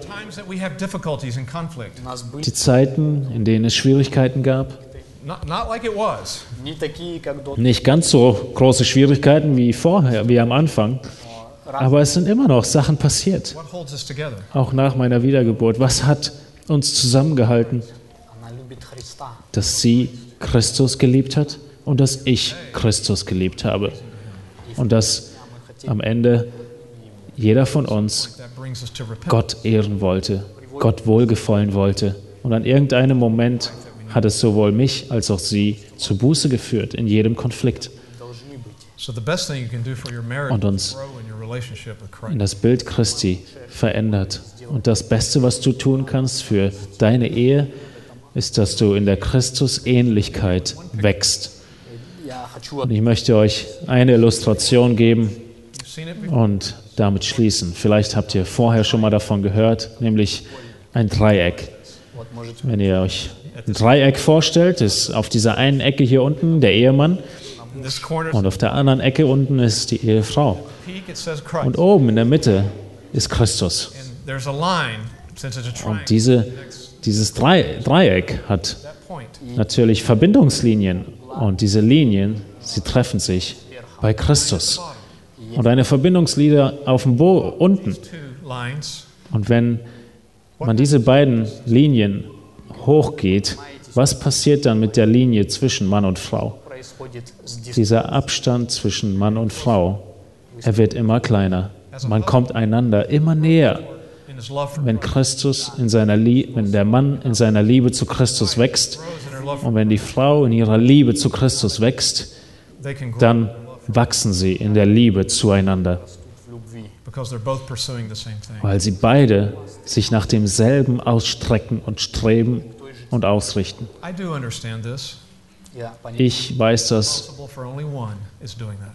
S1: Die Zeiten, in denen es Schwierigkeiten gab, nicht ganz so große Schwierigkeiten wie vorher, wie am Anfang. Aber es sind immer noch Sachen passiert. Auch nach meiner Wiedergeburt. Was hat uns zusammengehalten? Dass sie Christus geliebt hat und dass ich Christus geliebt habe. Und dass am Ende jeder von uns Gott ehren wollte, Gott wohlgefallen wollte. Und an irgendeinem Moment hat es sowohl mich als auch sie zu Buße geführt in jedem Konflikt. Und uns
S2: in
S1: das Bild Christi verändert. Und das Beste, was du tun kannst für deine Ehe, ist, dass du in der Christusähnlichkeit wächst. Und ich möchte euch eine Illustration geben und damit schließen. Vielleicht habt ihr vorher schon mal davon gehört, nämlich ein Dreieck. Wenn ihr euch ein Dreieck vorstellt, ist auf dieser einen Ecke hier unten der Ehemann, und auf der anderen Ecke unten ist die Ehefrau. Und oben in der Mitte ist Christus. Und diese, dieses Drei, Dreieck hat natürlich Verbindungslinien. Und diese Linien, sie treffen sich bei Christus. Und eine Verbindungslinie auf dem Bo unten. Und wenn man diese beiden Linien hochgeht, was passiert dann mit der Linie zwischen Mann und Frau? Dieser Abstand zwischen Mann und Frau, er wird immer kleiner. Man kommt einander immer näher. Wenn Christus in seiner Liebe, wenn der Mann in seiner Liebe zu Christus wächst und wenn die Frau in ihrer Liebe zu Christus wächst, dann wachsen sie in der Liebe zueinander, weil sie beide sich nach demselben ausstrecken und streben und ausrichten. Ich weiß, dass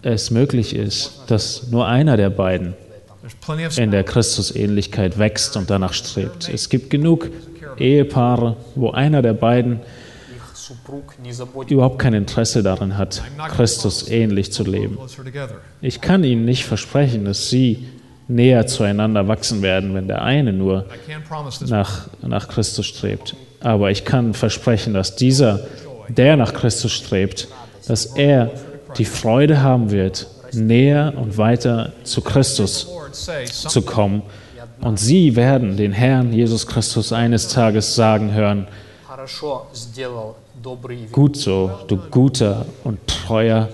S1: es möglich ist, dass nur einer der beiden in der Christusähnlichkeit wächst und danach strebt. Es gibt genug Ehepaare, wo einer der beiden überhaupt kein Interesse darin hat, Christus ähnlich zu leben. Ich kann Ihnen nicht versprechen, dass Sie näher zueinander wachsen werden, wenn der eine nur nach, nach Christus strebt. Aber ich kann versprechen, dass dieser der nach Christus strebt, dass er die Freude haben wird, näher und weiter zu Christus zu kommen. Und sie werden den Herrn Jesus Christus eines Tages sagen hören, gut so, du guter und treuer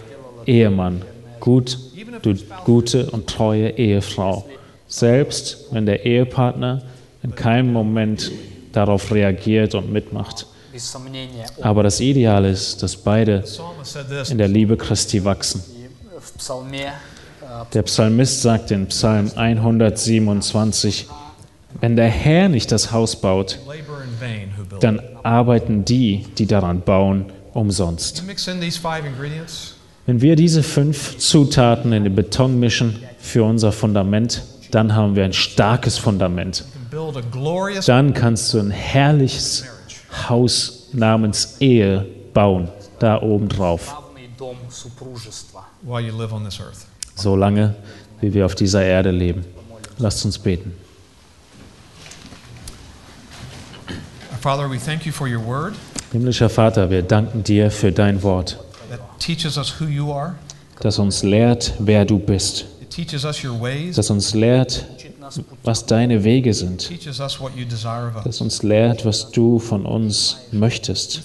S1: Ehemann, gut, du gute und treue Ehefrau. Selbst wenn der Ehepartner in keinem Moment darauf reagiert und mitmacht. Aber das Ideal ist, dass beide in der Liebe Christi wachsen. Der Psalmist sagt in Psalm 127, wenn der Herr nicht das Haus baut, dann arbeiten die, die daran bauen, umsonst. Wenn wir diese fünf Zutaten in den Beton mischen für unser Fundament, dann haben wir ein starkes Fundament. Dann kannst du ein herrliches Haus namens Ehe bauen, da oben drauf. Solange, wie wir auf dieser Erde leben. Lasst uns beten. Himmlischer Vater, wir danken dir für dein Wort, das uns lehrt, wer du bist das uns lehrt, was deine Wege sind, das uns lehrt, was du von uns möchtest.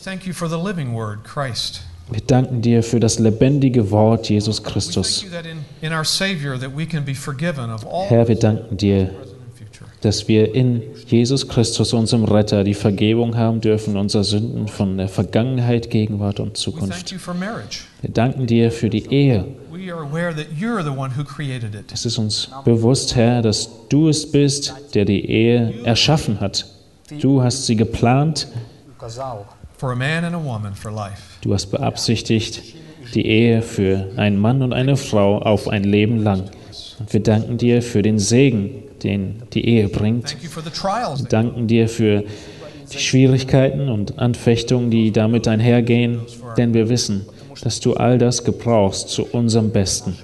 S1: Wir danken dir für das lebendige Wort Jesus Christus. Herr, wir danken dir, dass wir in Jesus Christus, unserem Retter, die Vergebung haben dürfen unserer Sünden von der Vergangenheit, Gegenwart und Zukunft. Wir danken dir für die Ehe. Es ist uns bewusst, Herr, dass du es bist, der die Ehe erschaffen hat. Du hast sie geplant. Du hast beabsichtigt, die Ehe für einen Mann und eine Frau auf ein Leben lang. Und wir danken dir für den Segen, den die Ehe bringt. Wir danken dir für die Schwierigkeiten und Anfechtungen, die damit einhergehen, denn wir wissen, dass du all das gebrauchst zu unserem Besten,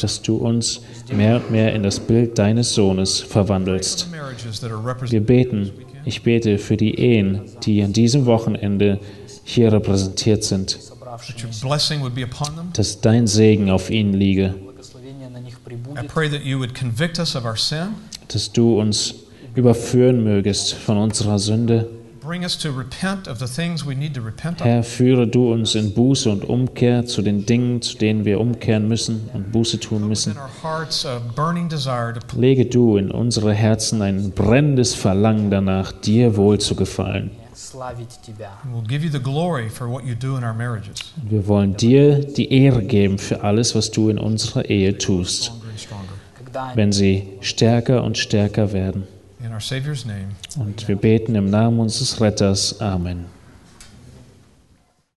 S1: dass du uns mehr und mehr in das Bild deines Sohnes verwandelst. Wir beten, ich bete für die Ehen, die an diesem Wochenende hier repräsentiert sind, dass dein Segen auf ihnen liege.
S2: I pray that you would convict us of our sin.
S1: Dass du uns überführen mögest von unserer Sünde.
S2: Bring us to repent of the things we need to repent of.
S1: Herr, führe du uns in Buße und Umkehr zu den Dingen, zu denen wir umkehren müssen und Buße tun müssen. Lege du in unsere Herzen ein brennendes Verlangen danach, dir wohl zu gefallen. Wir wollen dir die Ehre geben für alles, was du in unserer Ehe tust wenn sie stärker und stärker werden.
S2: In our Savior's name.
S1: Und wir beten im Namen unseres Retters. Amen.